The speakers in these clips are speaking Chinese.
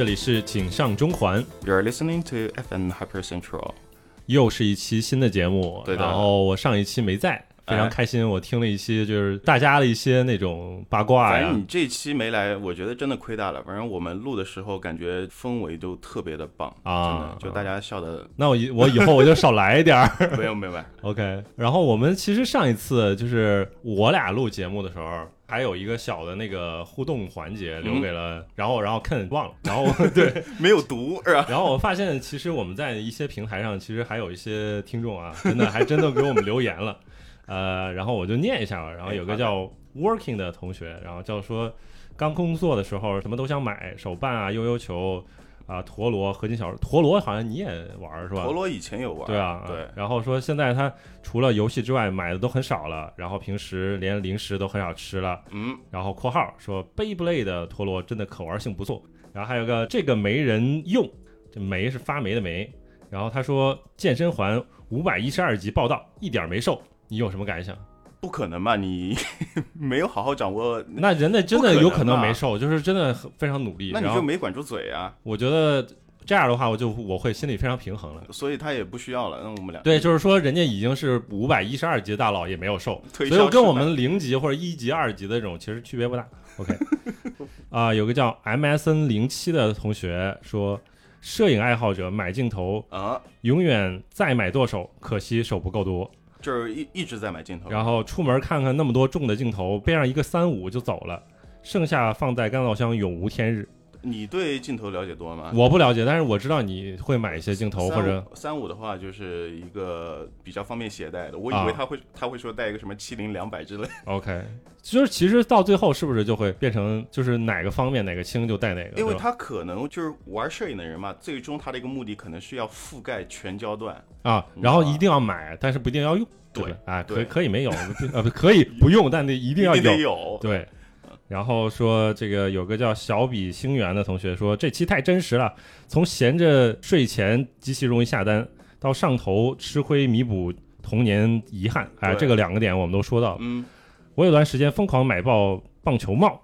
这里是井上中环，You're listening to FM Hyper Central。又是一期新的节目。对的然后我上一期没在，非常哎开心。我听了一些就是大家的一些那种八卦呀反正你，这期没来，我觉得真的亏大了。反正我们录的时候，感觉氛围都特别的棒啊真的，就大家笑的那我以我以后我就少来一点儿。没有没有没有。OK，然后我们其实上一次就是我俩录节目的时候，还有一个小的那个互动环节留给了，然后然后 Ken 忘了，然后 对，没有读是吧？然后我发现其实我们在一些平台上，其实还有一些听众啊，真的还真的给我们留言了，呃，然后我就念一下吧。然后有个叫 Working 的同学，然后叫说刚工作的时候什么都想买，手办啊、悠悠球啊、陀螺、合金小陀螺，好像你也玩是吧？陀螺以前有玩，对啊，对，然后说现在他除了游戏之外买的都很少了，然后平时连零食都很少吃了。嗯，然后括号说 Beyblade 的陀螺真的可玩性不错。然后还有个这个没人用，这煤是发霉的煤。然后他说健身环五百一十二级报道一点没瘦，你有什么感想？不可能吧？你 没有好好掌握，那人家真的有可能没瘦，就是真的很非常努力。那你就没管住嘴啊。我觉得这样的话，我就我会心里非常平衡了。所以他也不需要了。那我们俩对，就是说人家已经是五百一十二级的大佬，也没有瘦，所以我跟我们零级或者一级、二级的这种其实区别不大。OK，啊、有个叫 MSN 零七的同学说，摄影爱好者买镜头啊，永远再买剁手，可惜手不够多。就是一一直在买镜头，然后出门看看那么多重的镜头，背上一个三五就走了，剩下放在干燥箱永无天日。你对镜头了解多吗？我不了解，但是我知道你会买一些镜头或者三五的话，就是一个比较方便携带的。我以啊为他会、他会说带一个什么七零两百之类。OK，就是其实到最后是不是就会变成就是哪个方便哪个轻就带哪个，因为他可能就是玩摄影的人嘛，最终他的一个目的可能是要覆盖全焦段。啊，然后一定要买，但是不一定要用，对不对？啊，可对可以没有，呃，不可以不用，但得一定要有得有。对。然后说这个有个叫小比星源的同学说这期太真实了，从闲着睡前极其容易下单，到上头吃亏弥补童年遗憾，哎，这个两个点我们都说到了。嗯，我有段时间疯狂买爆棒球帽，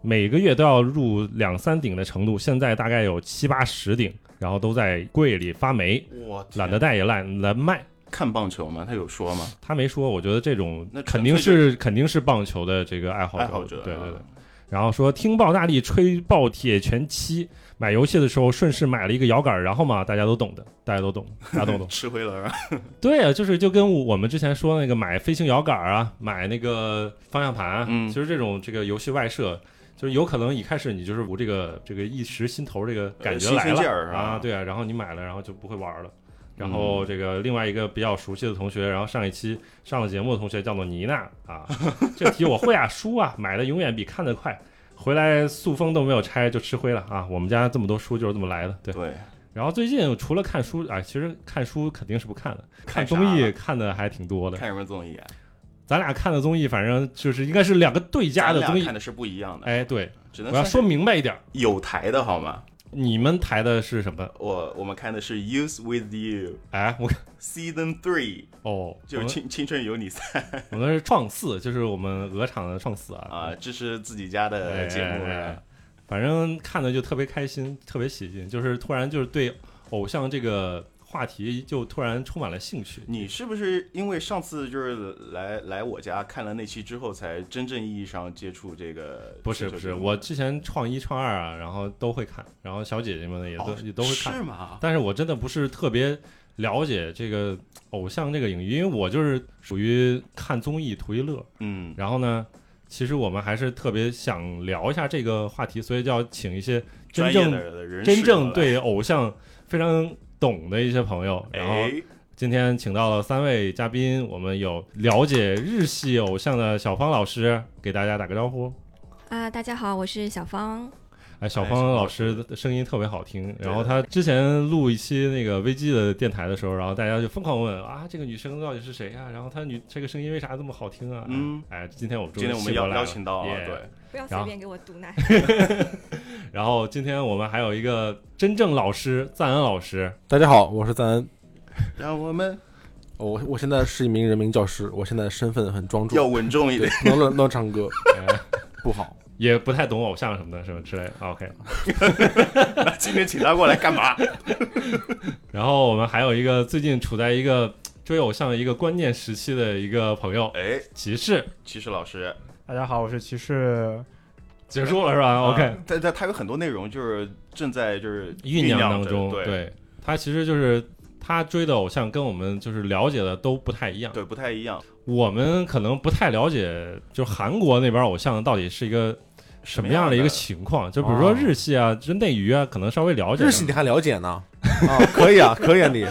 每个月都要入两三顶的程度，现在大概有七八十顶，然后都在柜里发霉，我懒得戴也懒得卖。看棒球吗？他有说吗？他没说，我觉得这种那肯定是肯定是棒球的这个爱好者，爱好者，对对对啊。然后说听爆大力吹爆铁拳七，买游戏的时候顺势买了一个摇杆，然后嘛，大家都懂的，大家都懂，大家都懂。吃亏了是吧？对啊，就是就跟我们之前说那个买飞行摇杆啊，买那个方向盘啊，嗯其实这种这个游戏外设。就是有可能一开始你就是无这个这个一时心头这个感觉来了啊，对啊，然后你买了，然后就不会玩了。然嗯后这个另外一个比较熟悉的同学，然后上一期上了节目的同学叫做妮娜啊，这题我会啊，书啊，买的永远比看的快，回来塑封都没有拆就吃灰了啊。我们家这么多书就是这么来的，对。对，然后最近除了看书啊，其实看书肯定是不看的，看综艺看的还挺多的。看什么综艺啊？咱俩看的综艺，反正就是应该是两个对家的综艺看。的是不一样的。哎，对，只能我要说明白一点，有台的好吗？你们台的是什么？我我们看的是《Youth with You 哎，我 Season Three，哦，就是青青春有你三 我们是创四，就是我们鹅厂的创四啊。啊，这是自己家的节目哎哎哎啊。反正看的就特别开心，特别喜庆，就是突然就是对偶像这个话题就突然充满了兴趣。你是不是因为上次就是来来我家看了那期之后，才真正意义上接触这个？不是不是，我之前创一创二啊，然后都会看，然后小姐姐们也都、哦也都会看，是吗？但是我真的不是特别了解这个偶像这个领域，因为我就是属于看综艺图一乐。嗯，然后呢，其实我们还是特别想聊一下这个话题，所以就要请一些真正真正，对偶像非常懂的一些朋友。然后哎，今天请到了三位嘉宾，我们有了解日系偶像的小芳老师，给大家打个招呼。啊，大家好，我是小芳。哎，小哎小芳芳老师的声音特别好听。然后她之前录一期那个危机的电台的时候，然后大家就疯狂问啊，这个女生到底是谁呀、然后她女这个声音为啥这么好听啊？嗯，哎，今天我们终于今天我们邀请来了邀请到了，Yeah 对，不要随便给我毒奶。然后今天我们还有一个真正老师赞恩老师，大家好，我是赞恩。让我们我我现在是一名人民教师，我现在身份很庄重要，稳重一点。，不能乱乱唱歌，哎不好。也不太懂偶像什么的，什么之类的。OK，那今天请他过来干嘛？然后我们还有一个最近处在一个追偶像一个关键时期的一个朋友，哎，骑士，骑士老师大家好，我是骑士。结束了是吧？OK，啊但但他有很多内容就是正在就是酝酿当中，对对他其实就是他追的偶像跟我们就是了解的都不太一样。对不太一样，我们可能不太了解，就韩国那边偶像到底是一个什么样的一个情况。就比如说哦日系啊，就内娱啊，可能稍微了解。日系你还了解呢？啊，可以啊，可以啊你，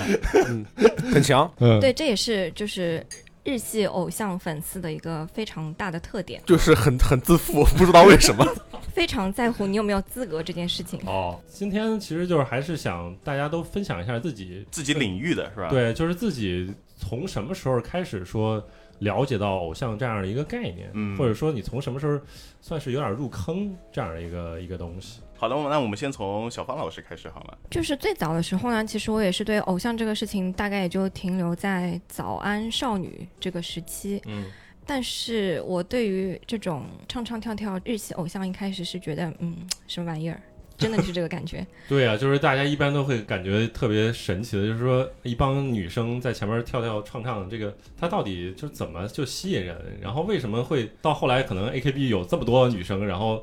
嗯，很强，嗯，对，这也是就是日系偶像粉丝的一个非常大的特点，就是很很自负，不知道为什么。非常在乎你有没有资格这件事情。哦，今天其实就是还是想大家都分享一下自己，自己领域的是吧？，对，就是自己从什么时候开始说了解到偶像这样的一个概念，嗯或者说你从什么时候算是有点入坑这样的一个一个东西。好的，那我们先从小芳老师开始好了。就是最早的时候呢，其实我也是对偶像这个事情大概也就停留在早安少女这个时期。嗯，但是我对于这种唱唱跳跳日系偶像，一开始是觉得，嗯，什么玩意儿，真的是这个感觉。对啊，就是大家一般都会感觉特别神奇的，就是说一帮女生在前面跳跳唱唱，这个她到底就怎么就吸引人？然后为什么会到后来可能 AKB 有这么多女生，然后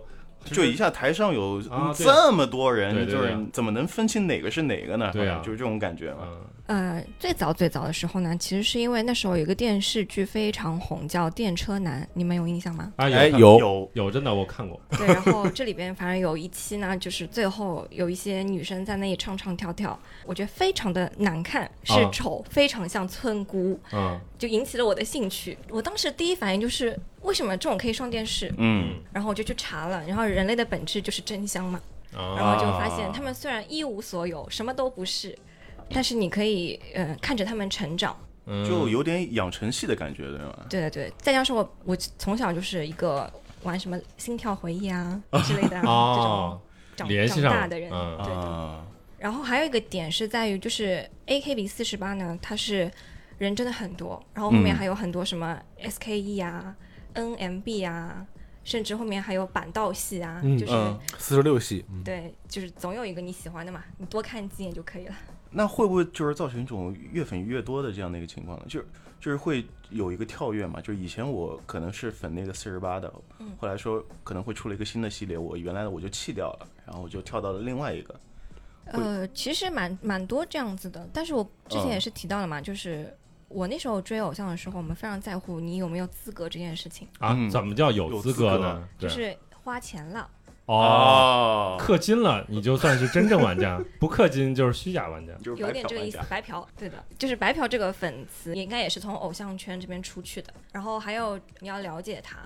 就一下台上有这么多人，就是怎么能分清哪个是哪个呢？对啊就是这种感觉嘛。嗯呃，最早最早的时候呢，其实是因为那时候有一个电视剧非常红，叫《电车男》，你们有印象吗？啊看哎有有有真的我看过，对，然后这里边反正有一期呢，就是最后有一些女生在那里唱唱跳跳，我觉得非常的难看，是啊丑，非常像村姑，嗯就引起了我的兴趣。我当时第一反应就是，为什么这种可以上电视？嗯，然后我就去查了，然后人类的本质就是真香嘛，然啊后就发现他们虽然一无所有，什么都不是，但是你可以呃看着他们成长。嗯。就有点养成系的感觉，对吗？对对对，再加上我我从小就是一个玩什么心跳回忆啊 之类的、哦这种联长长大的人，嗯。对然后还有一个点是在于，就是 AKB 四十八呢，它是人真的很多，然后后面嗯。还有很多什么 SKE 啊、NMB 啊，甚至后面还有板道系啊，嗯。就是、嗯。四十六系，嗯，对，就是总有一个你喜欢的嘛，你多看几眼就可以了。那会不会就是造成一种越粉越多的这样的一个情况呢？就是就是会有一个跳跃嘛？就是以前我可能是粉那个四十八的，嗯后来说可能会出了一个新的系列，我原来的我就弃掉了，然后我就跳到了另外一个。呃，其实蛮蛮多这样子的，但是我之前嗯也是提到了嘛，就是我那时候追偶像的时候，我们非常在乎你有没有资格这件事情，啊，嗯怎么叫有资格格呢？对就是花钱了。哦，氪金了你就算是真正玩家，不氪金就是虚假玩家。就是有点这个意思，白嫖，对的，就是白嫖这个粉丝应该也是从偶像圈这边出去的。然后还有你要了解他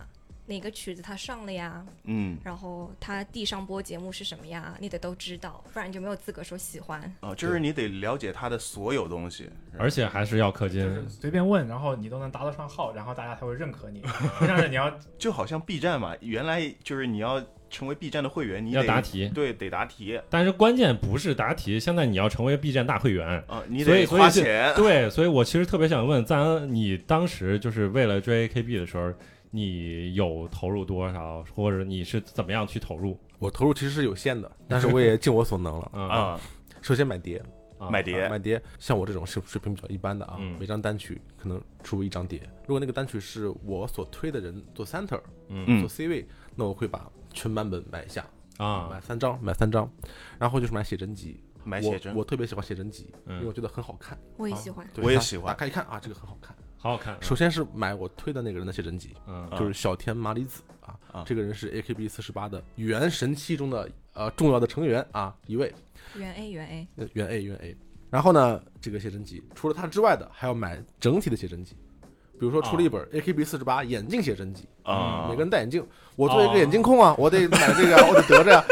哪个曲子他上了呀，嗯然后他地上播节目是什么呀，你得都知道，不然你就没有资格说喜欢。哦，就是你得了解他的所有东西，而且还是要氪金，就是随便问，然后你都能答得上号，然后大家才会认可你。不像是你要就好像 B 站嘛，原来就是你要成为 B 站的会员，你得要答题。对，得答题但是关键不是答题，现在你要成为 B 站大会员。啊，你得花钱。对，所以我其实特别想问赞恩，你当时就是为了追 AKB 的时候，你有投入多少，或者你是怎么样去投入？我投入其实是有限的，但是我也尽我所能了。嗯啊，首先买碟，啊买碟买碟，像我这种水水平比较一般的啊，嗯每张单曲可能出一张碟。如果那个单曲是我所推的人做 center，嗯嗯做 C 位，那我会把全版本买下，啊买三张，买三张，然后就是买写真集。买写真我，我特别喜欢写真集，嗯因为我觉得很好看。我也喜欢。我也喜欢打开一看啊，这个很好看。好好看。首先是买我推的那个人的写真集，嗯啊就是小田麻里子啊啊，这个人是 AKB 四十八的原神七中的呃重要的成员啊一位，原 A 原 A，呃原 A 原 A。然后呢，这个写真集除了他之外的，还要买整体的写真集，比如说出了一本 AKB 四十八眼镜写真集，啊，每个人戴眼镜，我作为一个眼镜控啊，我得买这个啊，我得得着呀，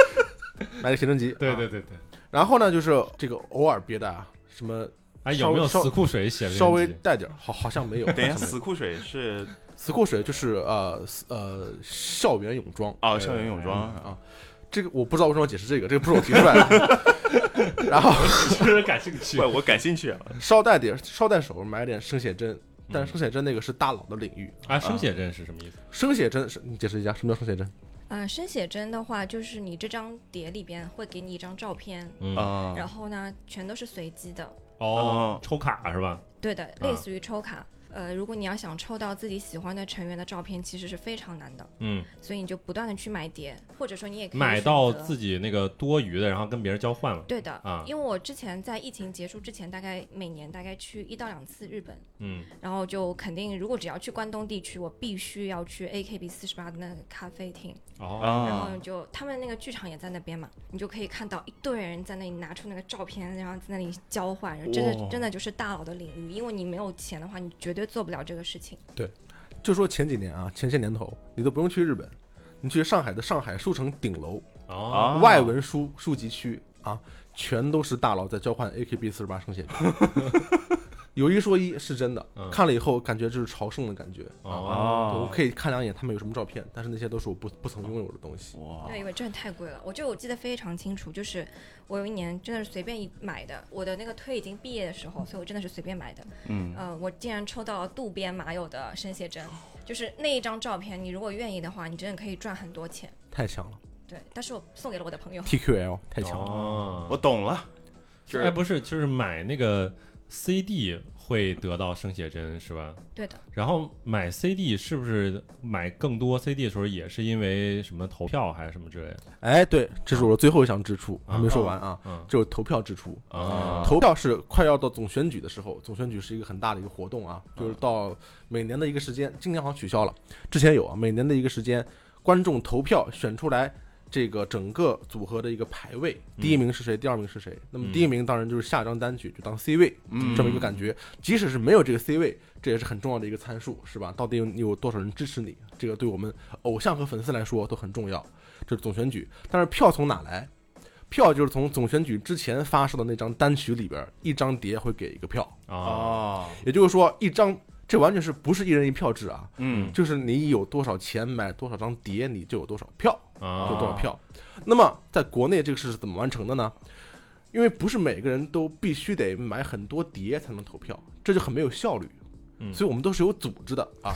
买个写真集。啊对对对对。然后呢，就是这个偶尔别的啊，什么哎，有没有死库水写的？稍微带点，好好像没有。等一下，死库水是死库水就是呃呃校园泳装哦，校园泳装啊，这个我不知道为什么要解释这个，这个不是我提出来的。然后其实感兴趣。我感兴趣啊。捎带点捎带手买点生写真，但嗯是生写真那个是大佬的领域，啊，生写真是什么意思？生写真是你解释一下什么叫生写真？呃，生写真的话，就是你这张碟里边会给你一张照片，嗯啊，然后呢，全都是随机的。哦，抽卡是吧？对的，类似于抽卡。呃，如果你要想抽到自己喜欢的成员的照片，其实是非常难的，嗯，所以你就不断的去买碟，或者说你也可以买到自己那个多余的，然后跟别人交换了。对的，啊。因为我之前在疫情结束之前，大概每年大概去一到两次日本，嗯。然后就肯定如果只要去关东地区，我必须要去 AKB 四十八的那个咖啡厅，哦。然啊后就他们那个剧场也在那边嘛，你就可以看到一堆人在那里拿出那个照片，然后在那里交换，真的哇。真的就是大佬的领域，因为你没有钱的话，你绝对做不了这个事情。对就说前几年啊，前些年头，你都不用去日本，你去上海的上海书城顶楼哦啊外文书书籍区啊，全都是大佬在交换 AKB 四十八生写真。有一说一，是真的嗯，看了以后感觉就是朝圣的感觉。哦我可以看两眼他们有什么照片，但是那些都是我不不曾拥有的东西。哇对，因为真的太贵了。我就我记得非常清楚，就是我有一年真的是随便一买的，我的那个推已经毕业的时候，所以我真的是随便买的。嗯呃，我竟然抽到了渡边麻友的生写真，就是那一张照片，你如果愿意的话，你真的可以赚很多钱。太强了对，但是我送给了我的朋友。，TQL 太强了。哦，我懂了，就是哎，不是，就是买那个 CD 会得到生写真是吧？对的，然后买 CD 是不是买更多 CD 的时候也是因为什么投票还是什么之类的？哎，对，这是我的最后一项支出，还没说完啊，嗯就是投票支出。啊，投票是快要到总选举的时候，总选举是一个很大的一个活动啊，就是到每年的一个时间，今年好像取消了，之前有啊，每年的一个时间，观众投票选出来这个整个组合的一个排位，第一名是谁，第二名是谁。那么第一名当然就是下张单曲就当 C 位，嗯这么一个感觉。即使是没有这个 C 位，这也是很重要的一个参数，是吧？到底有有多少人支持你，这个对我们偶像和粉丝来说都很重要。这是总选举，但是票从哪来？票就是从总选举之前发售的那张单曲里边，一张碟会给一个票，啊，啊，也就是说，一张这完全是不是一人一票制啊？嗯就是你有多少钱买多少张碟，你就有多少票，啊，就多少票。那么在国内这个事是怎么完成的呢？因为不是每个人都必须得买很多碟才能投票，这就很没有效率。嗯所以我们都是有组织的啊，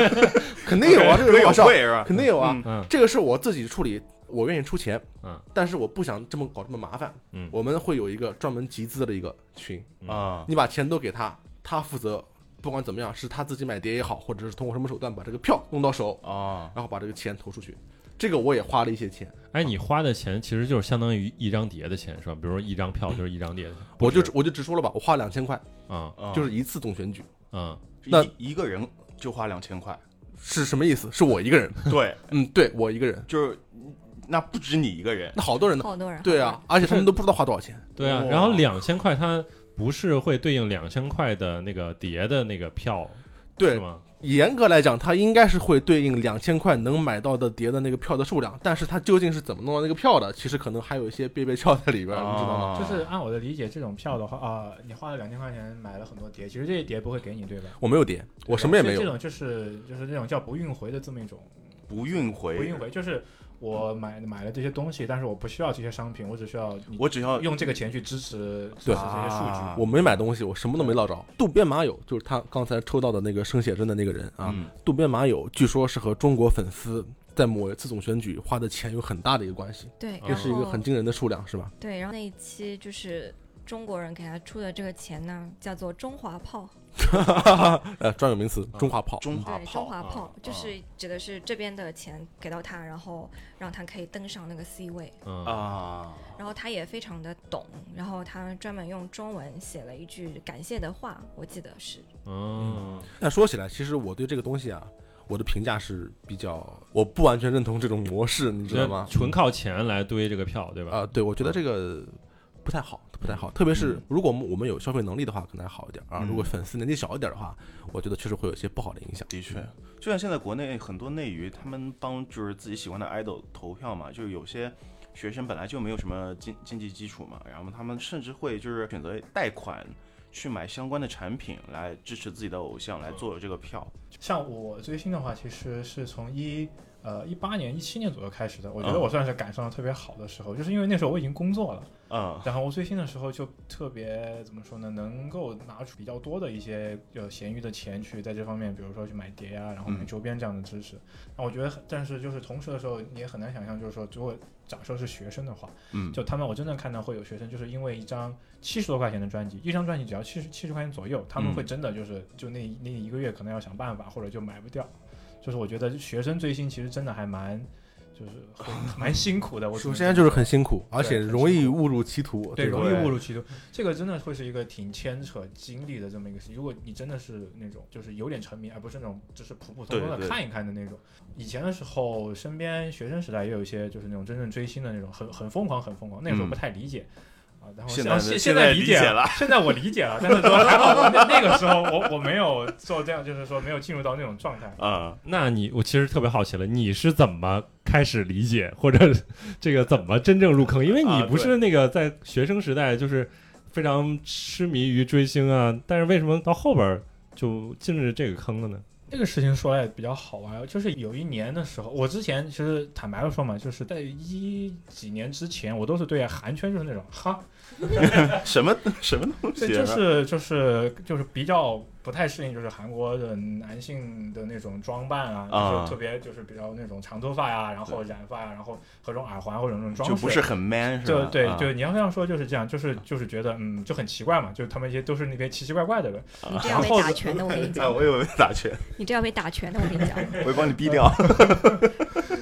肯定有啊，这个各有会是吧？肯定有啊。这个是我自己处理，我愿意出钱，嗯，但是我不想这么搞这么麻烦，嗯我们会有一个专门集资的一个群，啊，你把钱都给他，他负责，不管怎么样，是他自己买碟也好，或者是通过什么手段把这个票弄到手，啊，然后把这个钱投出去。这个我也花了一些钱，哎，你花的钱其实就是相当于一张碟的钱是吧？比如说一张票就是一张碟的钱，我就我就直说了吧，我花两千块，啊。啊就是一次总选举，嗯那一一个人就花两千块，是什么意思？是我一个人，对，嗯，对我一个人，就是那不止你一个人，那好多人呢，好多人。对啊，，而且他们都不知道花多少钱，对啊，然后两千块它不是会对应两千块的那个碟的那个票对，吗？严格来讲，它应该是会对应两千块能买到的碟的那个票的数量，但是它究竟是怎么弄到那个票的，其实可能还有一些别别窍在里边，你知道吗？啊就是按我的理解，这种票的话啊、你花了两千块钱买了很多碟，其实这些碟不会给你，对吧？我没有碟，我什么也没有，这种就是就是这种叫不运回的这么一种不运回，不运回，就是我买买了这些东西，但是我不需要这些商品，我只需要我只要用这个钱去支持支持对这些数据。啊我没买东西，我什么都没捞着。渡边麻友就是他刚才抽到的那个生写真的那个人啊，嗯渡边麻友据说是和中国粉丝在某一次总选举花的钱有很大的一个关系，对，这是一个很惊人的数量，是吧？对，然后那一期就是中国人给他出的这个钱呢，叫做中华炮。呃，专有名词，中华炮。中华炮中华炮、啊就是指的是这边的钱给到他，然后让他可以登上那个 C 位。嗯啊，然后他也非常的懂，然后他专门用中文写了一句感谢的话，我记得是。嗯那说起来，其实我对这个东西啊，我的评价是比较，我不完全认同这种模式，你知道吗？纯靠钱来堆这个票，对吧？啊、对，我觉得这个不太好，不太好。特别是如果我们我们有消费能力的话，可能还好一点啊。嗯如果粉丝年纪小一点的话，我觉得确实会有一些不好的影响。的确，就像现在国内很多内娱，他们帮就是自己喜欢的 idol 投票嘛，就是有些学生本来就没有什么经经济基础嘛，然后他们甚至会就是选择贷款去买相关的产品来支持自己的偶像，来做这个票。像我追星的话，其实是从一呃一八年、一七年左右开始的，我觉得嗯我算是赶上了特别好的时候，就是因为那时候我已经工作了，嗯然后我追星的时候就特别怎么说呢，能够拿出比较多的一些呃闲余的钱去在这方面，比如说去买碟啊，然后买嗯周边这样的知识。那、我觉得，但是就是同时的时候，你也很难想象，就是说如果假设是学生的话，嗯，就他们我真的看到会有学生就是因为一张七十多块钱的专辑，一张专辑只要七十七十块钱左右，他们嗯会真的就是就那那一个月可能要想办法，或者就买不掉。就是我觉得学生追星其实真的还蛮。就是很蛮辛苦的，我首先就是很辛苦，而且容易误入歧途。对，容易误入歧途。这个真的会是一个挺牵扯精力的这么一个事情。如果你真的是那种就是有点沉迷，而不是那种就是普普通通的看一看的那种。以前的时候，身边学生时代也有一些就是那种真正追星的那种，很很疯狂，很疯狂。那个时候嗯不太理解。啊，然后现在现现在理解解了现在我理解了，但是说还 好，那那个时候我我没有做这样，就是说没有进入到那种状态。啊，那你我其实特别好奇了，你是怎么开始理解，或者 这个怎么真正入坑？因为你啊不是那个在学生时代就是非常痴迷于追星啊，但是为什么到后边儿就进入这个坑了呢？这个事情说来比较好玩，就是有一年的时候，我之前其实坦白的说嘛，就是在一几年之前，我都是对韩圈就是那种哈，什么什么东对，西？就是就是就是比较不太适应，就是韩国的男性的那种装扮啊，啊。就是特别就是比较那种长头发呀，然后染发呀，然后和这种耳环或者那种装饰，就不是很 man 是吧？就对，啊。就你要这样说就是这样，就是就是觉得嗯就很奇怪嘛，就他们一些都是那边奇奇怪怪的人，你这样被然后打拳的，我跟你 啊，讲，我以为被打拳，你这样被打拳的，我跟你讲。我会帮你逼掉。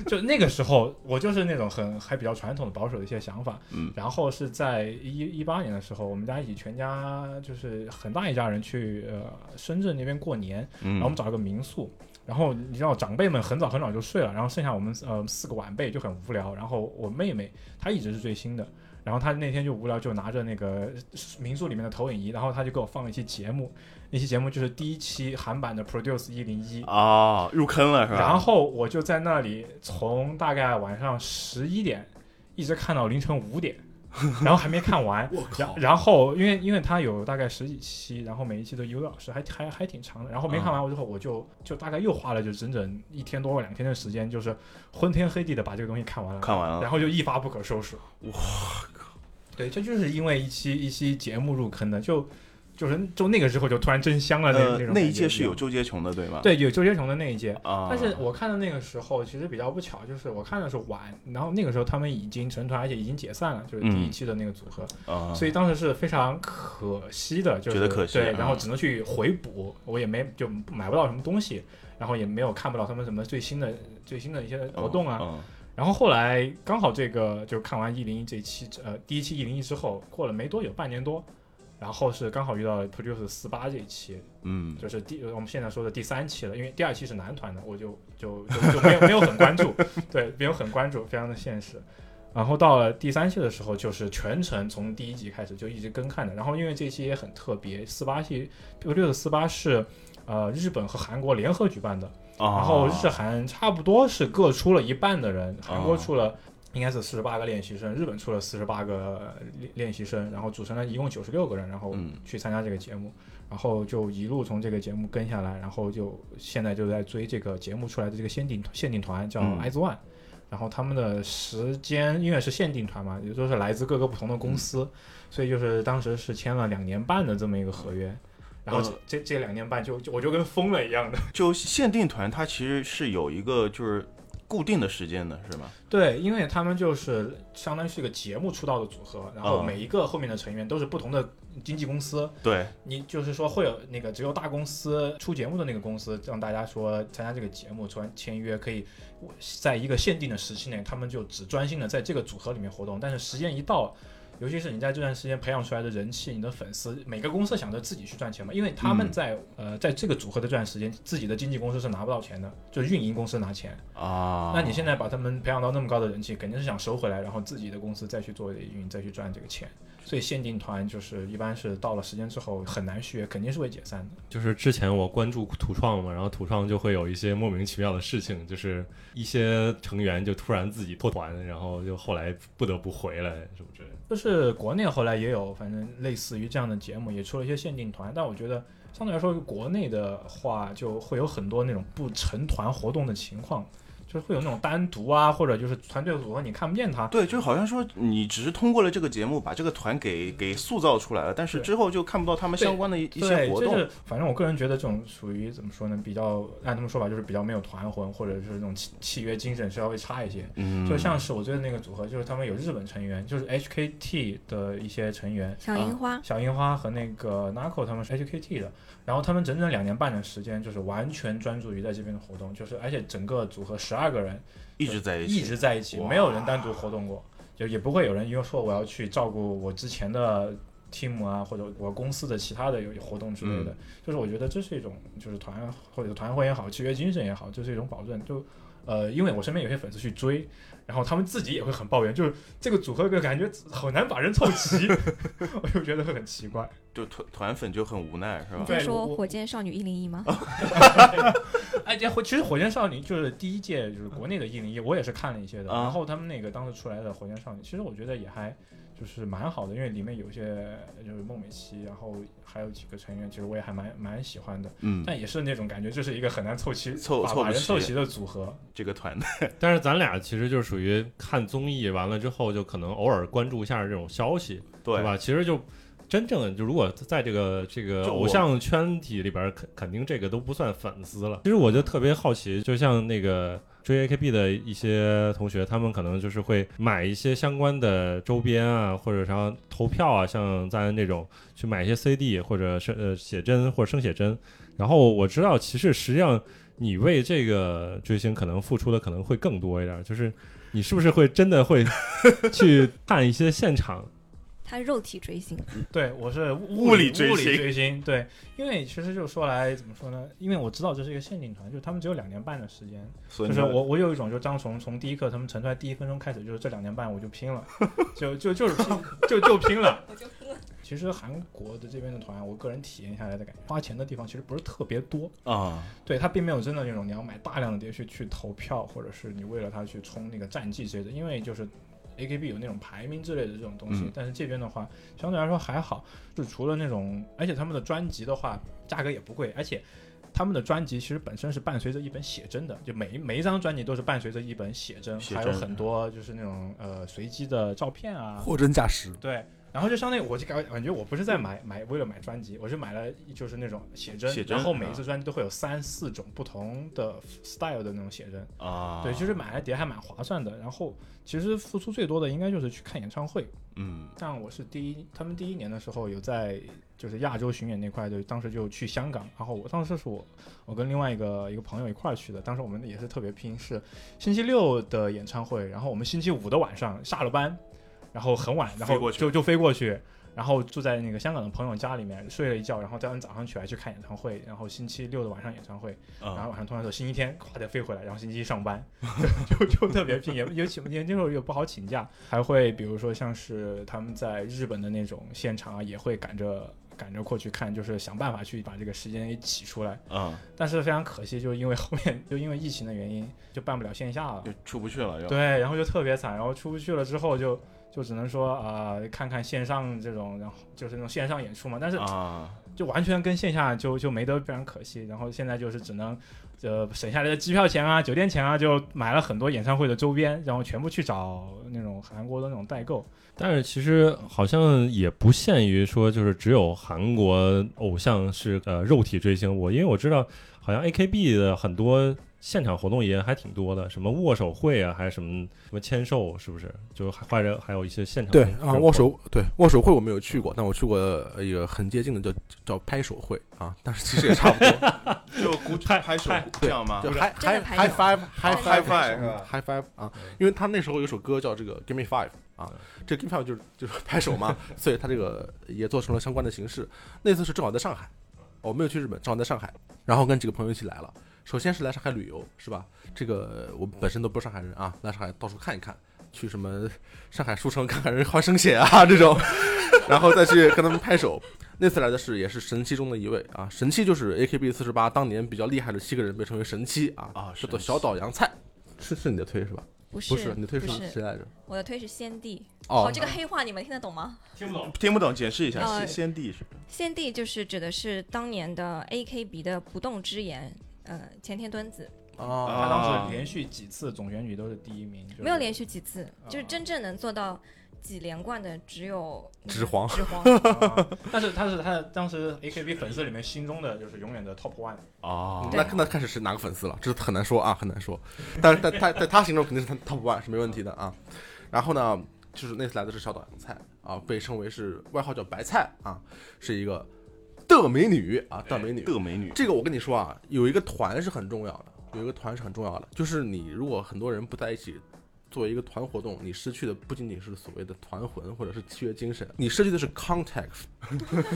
就那个时候我就是那种很还比较传统的保守的一些想法，嗯。然后是在一一八年的时候，我们家一起全家就是很大一家人去呃深圳那边过年，然后我们嗯找了个民宿。然后你知道长辈们很早很早就睡了，然后剩下我们呃四个晚辈就很无聊。然后我妹妹她一直是最新的，然后她那天就无聊，就拿着那个民宿里面的投影仪，然后她就给我放了一期节目，那期节目就是第一期韩版的 Produce 一零一，啊，入坑了是吧？然后我就在那里从大概晚上十一点一直看到凌晨五点，然后还没看完。我然靠，然后因为因为它有大概十几期，然后每一期都一个多小时，还还还挺长的。然后没看完之后，我就就大概又花了就整整一天多两天的时间，就是昏天黑地的把这个东西看完了，看完了然后就一发不可收拾。我靠！对，这就是因为一期一期节目入坑的，就就是就那个时候就突然真香了那、呃那种。那一届是有。周杰琼的对吗？对，有周杰琼的那一届，啊，但是我看的那个时候其实比较不巧，就是我看的是晚，然后那个时候他们已经成团，而且已经解散了，就是第一嗯期的那个组合，啊，所以当时是非常可惜的，就是觉得可惜对，嗯然后只能去回补，我也没就买不到什么东西，然后也没有看不到他们什么最新的最新的一些活动啊，嗯然后后来刚好这个就看完一零一这一期，呃，第一期一零一之后，过了没多久，半年多。然后是刚好遇到 Produce 四八这一期，嗯就是第我们现在说的第三期了，因为第二期是男团的，我就就就就没有没有很关注，对，没有很关注，非常的现实。然后到了第三期的时候，就是全程从第一集开始就一直跟看的。然后因为这期也很特别，四八系 Produce 四八是呃日本和韩国联合举办的，啊，然后日韩差不多是各出了一半的人，韩国哦出了应该是四十八个练习生，日本出了四十八个练练习生，然后组成了一共九十六个人，然后嗯。去参加这个节目，然后就一路从这个节目跟下来，然后就现在就在追这个节目出来的这个限定限定团叫嗯。IZ ONE。然后他们的时间，因为是限定团嘛，也就是来自各个不同的公司，所以就是当时是签了两年半的这么一个合约，然后这、呃这这两年半就就我就跟疯了一样的，就限定团，它其实是有一个就是固定的时间的，是吗？对，因为他们就是相当于是一个节目出道的组合，然后嗯每一个后面的成员都是不同的经纪公司。对，你就是说会有那个只有大公司出节目的那个公司，让大家说参加这个节目，签签约可以在一个限定的时期内，他们就只专心的在这个组合里面活动。但是时间一到，尤其是你在这段时间培养出来的人气，你的粉丝，每个公司想着自己去赚钱嘛，因为他们嗯在、呃在这个组合的这段时间，自己的经纪公司是拿不到钱的，就是运营公司拿钱。啊，那你现在把他们培养到那么高的人气，肯定是想收回来，然后自己的公司再去做运营，再去赚这个钱。所以限定团就是一般是到了时间之后很难续约，肯定是会解散的。就是之前我关注土创嘛，然后土创就会有一些莫名其妙的事情，就是一些成员就突然自己脱团，然后就后来不得不回来什么之类的。就是国内后来也有，反正类似于这样的节目，也出了一些限定团，但我觉得相对来说，国内的话就会有很多那种不成团活动的情况。就是会有那种单独啊，或者就是团队组合你看不见他。对，就好像说你只是通过了这个节目把这个团给给塑造出来了，但是之后就看不到他们相关的一一些，活动。就是反正我个人觉得这种属于怎么说呢，比较按他们说法就是比较没有团魂，或者是那种契契约精神稍微差一些。嗯，就像是我觉得那个组合，就是他们有日本成员，就是 HKT 的一些成员，小樱花，小樱花和那个 Nako 他们是 HKT 的，然后他们整整两年半的时间，就是完全专注于在这边的活动，就是而且整个组合十二个人一直在一起，一直在一起，没有人单独活动过，就也不会有人因为说我要去照顾我之前的 team 啊，或者我公司的其他的有活动之类的，就是我觉得这是一种就是团或者团会也好，契约精神也好，就是一种保证。就呃，因为我身边有些粉丝去追，然后他们自己也会很抱怨，就是这个组合个感觉很难把人凑齐，我就觉得会很奇怪。就团团粉就很无奈，是吧你？在说火箭少女一零一吗？哎，这火其实火箭少女就是第一届就是国内的一零一，我也是看了一些的。啊然后他们那个当时出来的火箭少女，其实我觉得也还就是蛮好的，因为里面有一些就是孟美岐，然后还有几个成员，其实我也还蛮蛮喜欢的。嗯，但也是那种感觉，就是一个很难凑齐凑凑凑齐的组合。这个团队，但是咱俩其实就属于看综艺完了之后，就可能偶尔关注一下这种消息，对吧？其实就真正就如果在这个这个偶像圈体里边，肯肯定这个都不算粉丝了。其实我就特别好奇，就像那个。追 AKB 的一些同学，他们可能就是会买一些相关的周边啊，或者啥投票啊，像咱这种去买一些 CD 或者是呃写真或者生写真。然后我知道，其实实际上你为这个追星可能付出的可能会更多一点，就是你是不是会真的会 去看一些现场？他肉体追星，对，我是物物理追物理追星。对，因为其实就说来怎么说呢？因为我知道这是一个限定团，就是他们只有两年半的时间。所以就是我，我有一种，就张从从第一刻他们成出来第一分钟开始，就是这两年半我就拼了，就就就是拼，就 就拼了。其实韩国的这边的团，我个人体验下来的感觉，花钱的地方其实不是特别多。啊，对他并没有真的那种你要买大量的碟去去投票，或者是你为了他去冲那个战绩之类的，因为就是 AKB 有那种排名之类的这种东西，嗯但是这边的话相对来说还好，就除了那种，而且他们的专辑的话价格也不贵，而且。他们的专辑其实本身是伴随着一本写真的，就每一每一张专辑都是伴随着一本写真，写真还有很多就是那种呃随机的照片啊，货真价实。对，然后就相当于我就感感觉我不是在买买为了买专辑，我是买了就是那种写真，写真然后每一啊次专辑都会有三四种不同的 style 的那种写真，啊，对，就是买了碟还蛮划算的。然后其实付出最多的应该就是去看演唱会，嗯。但我是第一，他们第一年的时候有在就是亚洲巡演那块，就当时就去香港，然后我当时是我我跟另外一个一个朋友一块儿去的，当时我们也是特别拼，是星期六的演唱会，然后我们星期五的晚上下了班，然后很晚，然后就就飞过去。然后住在那个香港的朋友家里面睡了一觉，然后第二天早上起来去看演唱会，然后星期六的晚上演唱会，然后啊，晚上突然说星期天咵再飞回来，然后星期一上班，就就就特别拼，也也请年轻时候也不好请假，还会比如说像是他们在日本的那种现场啊，也会赶着赶着过去看，就是想办法去把这个时间给挤出来。啊，但是非常可惜，就因为后面 就因为疫情的原因，就办不了线下了就。出不去了，要对，然后就特别惨，然后出不去了之后就就只能说啊、呃看看线上这种，然后就是那种线上演出嘛，但是啊，就完全跟线下就就没得，非常可惜。然后现在就是只能，呃，省下来的机票钱啊、酒店钱啊，就买了很多演唱会的周边，然后全部去找那种韩国的那种代购。但是其实好像也不限于说，就是只有韩国偶像是呃肉体追星。我因为我知道，好像 AKB 的很多现场活动也还挺多的，什么握手会啊，还是什么什么签售，是不是？就还或者还有一些现场对啊，握手对握手会我没有去过，但我去过呃一个很接近的叫叫拍手会啊，但是其实也差不多，就鼓拍拍手拍这样吗就？真 high 的 high high five high 哦 five five 是吧 high five 啊，因为他那时候有首歌叫这个 Give Me Five 啊，这 Give Me Five 就是就是拍手嘛，所以他这个也做成了相关的形式。那次是正好在上海，我没有去日本，正好在上海，然后跟几个朋友一起来了。首先是来上海旅游，是吧？这个我本身都不是上海人啊，来上海到处看一看，去什么上海书城看看人花生血啊这种，然后再去跟他们拍手。那次来的是也是神七中的一位啊，神七就是 AKB 四十八当年比较厉害的七个人被称为神七啊，啊叫做小岛洋菜，是是你的推是吧？不是不是，你的推谁来着？我的推是先帝。哦，这个黑话你们听得懂吗？听不懂。听不懂，解释一下，呃先先帝是先帝就是指的是当年的 AKB 的不动之言，呃，前田敦子。哦，他当时连续几次总选举都是第一名，就是没有连续几次，就是啊真正能做到几连冠的只有那个纸皇纸皇啊但是他是他的当时 AKB 粉丝里面心中的就是永远的 top one。啊对那那看始是哪个粉丝了，这很难说啊，很难说。但是在他在他心中肯定是他 top one 是没问题的啊。然后呢，就是那次来的是小岛洋菜啊，被称为是外号叫白菜啊，是一个的美女啊，的美女。的美女，这个我跟你说啊，有一个团是很重要的，有一个团是很重要的，就是你如果很多人不在一起。作为一个团活动，你失去的不仅仅是所谓的团魂或者是契约精神，你失去的是 context，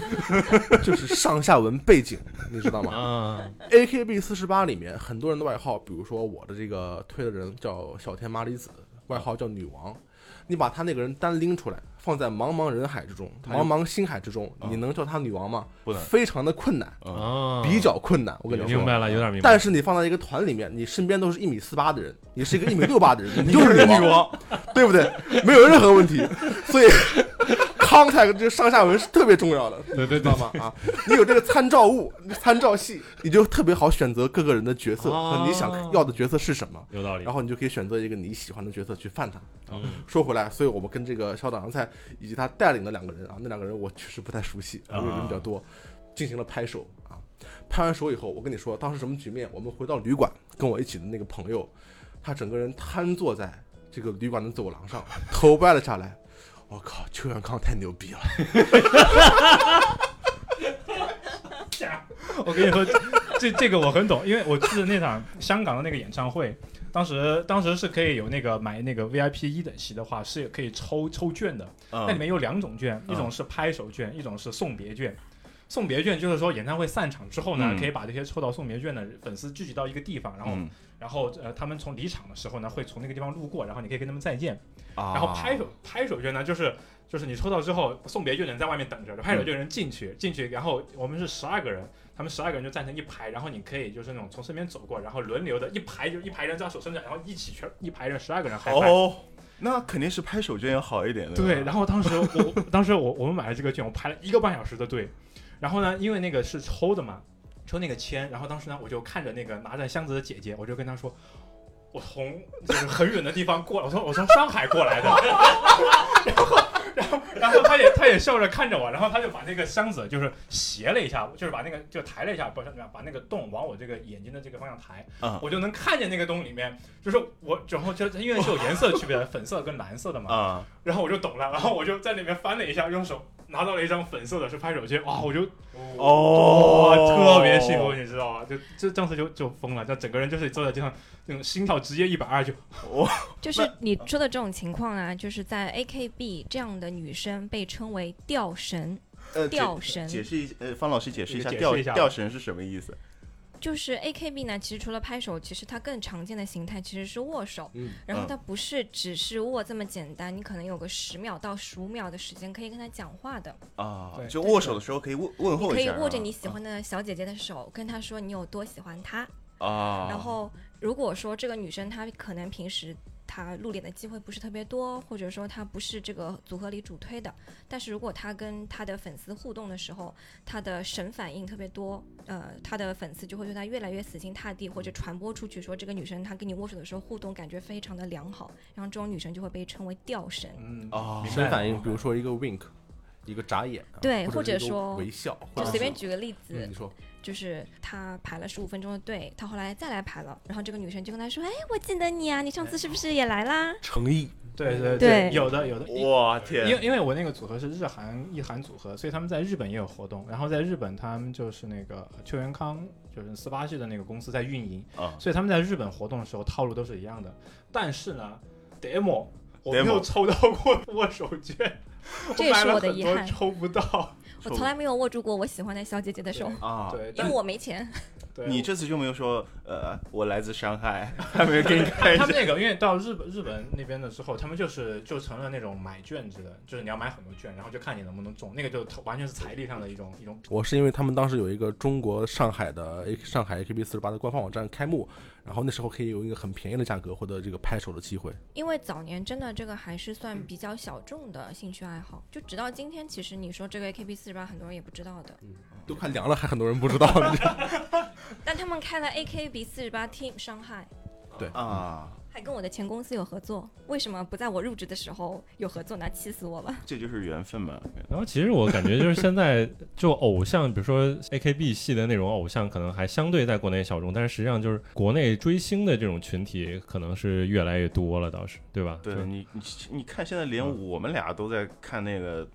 就是上下文背景，你知道吗？啊，AKB 四十八里面很多人的外号，比如说我的这个推的人叫小天麻里子，外号叫女王。你把他那个人单拎出来，放在茫茫人海之中，茫茫星海之中，啊你能叫她女王吗？不能非常的困难，比较困难。我跟你说，明白了，有点明白。但是你放在一个团里面，你身边都是一米四八的人，你是一个一米六八的人，你就是女王，对不对？没有任何问题。所以 contact 这个上下文是特别重要的，对对对知道吗？啊，你有这个参照物、参照系，你就特别好选择各个人的角色和你想要的角色是什么，有道理然。后你就可以选择一个你喜欢的角色去犯他。嗯说回来，所以我们跟这个小岛洋菜以及他带领的两个人啊，那两个人我确实不太熟悉，啊因为人比较多，进行了拍手啊。拍完手以后，我跟你说当时什么局面？我们回到旅馆，跟我一起的那个朋友，他整个人瘫坐在这个旅馆的走廊上，头歪了下来。我靠，邱元康太牛逼了！我跟你说，这这个我很懂，因为我记得那场香港的那个演唱会，当时当时是可以有那个买那个 VIP 一等席的话，是可以抽抽券的。那里嗯面有两种券，嗯一种是拍手券，一种是送别券。送别券就是说演唱会散场之后呢，嗯可以把这些抽到送别券的粉丝聚集到一个地方，然后、嗯然后呃他们从离场的时候呢，会从那个地方路过，然后你可以跟他们再见。啊然后拍手拍手券呢，就是就是你抽到之后，送别券的人在外面等着，拍手券的人进去进去，然后我们是十二个人，他们十二个人就站成一排，然后你可以就是那种从身边走过，然后轮流的一排就一排人这样手伸着，然后一起全一排人十二个人。哦，那肯定是拍手券要好一点的。对，然后当时我当时我我们买了这个券，我排了一个半小时的队，然后呢，因为那个是抽的嘛，抽那个签，然后当时呢，我就看着那个拿着箱子的姐姐，我就跟她说。我从就是很远的地方过来，我从我从上海过来的，然 后 然后然后他也他也笑着看着我，然后他就把那个箱子就是斜了一下，就是把那个就抬了一下，不是把那个洞往我这个眼睛的这个方向抬，啊我就能看见那个洞里面，就是我然后就因为是有颜色区别的，粉色跟蓝色的嘛，啊，然后我就懂了，然后我就在里面翻了一下，用手拿到了一张粉色的，是拍手机，哇，我就哦哇，特别幸福，你知道吗？就这当时就就疯了，就整个人就是坐在地上，那种心跳直接一百二就 就是你说的这种情况啊，就是在 AKB 这样的女生被称为吊神，呃，吊神解释一呃，方老师解释一下吊一下吊神是什么意思？就是 AKB 呢，其实除了拍手，其实它更常见的形态其实是握手。嗯，嗯然后它不是只是握这么简单，你可能有个十秒到十五秒的时间可以跟他讲话的。啊对，就握手的时候可以问问候一下，你可以握着你喜欢的小姐姐的手，跟她说你有多喜欢她。啊，然后如果说这个女生她可能平时她露脸的机会不是特别多，或者说她不是这个组合里主推的，但是如果她跟她的粉丝互动的时候，她的神反应特别多，呃，她的粉丝就会对她越来越死心塌地，或者传播出去说这个女生她跟你握手的时候互动感觉非常的良好，然后这种女生就会被称为吊神。嗯。啊明白神反应，比如说一个 wink，一个眨眼啊，对或或者说微笑，就随便举个例嗯，子你，说就是他排了十五分钟的队，他后来再来排了，然后这个女生就跟他说：“哎，我记得你啊，你上次是不是也来啦诚意，对对对有的有的，因哇天，因为因为我那个组合是日韩一韩组合，所以他们在日本也有活动，然后在日本他们就是那个邱元康，就是四八系的那个公司在运营，啊所以他们在日本活动的时候套路都是一样的。但是呢，demo 我没有抽到过 握手券，这也是买了很我的遗憾多抽不到。我从来没有握住过我喜欢的小姐姐的手，啊，对，因为我没钱。对你这次就没有说呃，我来自上海，还没有给你看一下他们那个，因为到日本日本那边的时候，他们就是就成了那种买卷子的，就是你要买很多卷，然后就看你能不能中，那个就完全是财力上的一种一种。我是因为他们当时有一个中国上海的 A 上海 AKB 四十八的官方网站开幕，然后那时候可以有一个很便宜的价格获得这个拍手的机会。因为早年真的这个还是算比较小众的兴趣爱好，就直到今天，其实你说这个 AKB 四十八，很多人也不知道的。都快凉了，还很多人不知道。但他们开了 AKB 四十八 Team 伤害，对啊，还跟我的前公司有合作，为什么不在我入职的时候有合作呢？气死我了！这就是缘分嘛。然后其实我感觉就是现在就偶像，比如说 AKB 系的那种偶像，可能还相对在国内小众，但是实际上就是国内追星的这种群体可能是越来越多了，倒是对吧？对你，你你看，现在连嗯我们俩都在看那个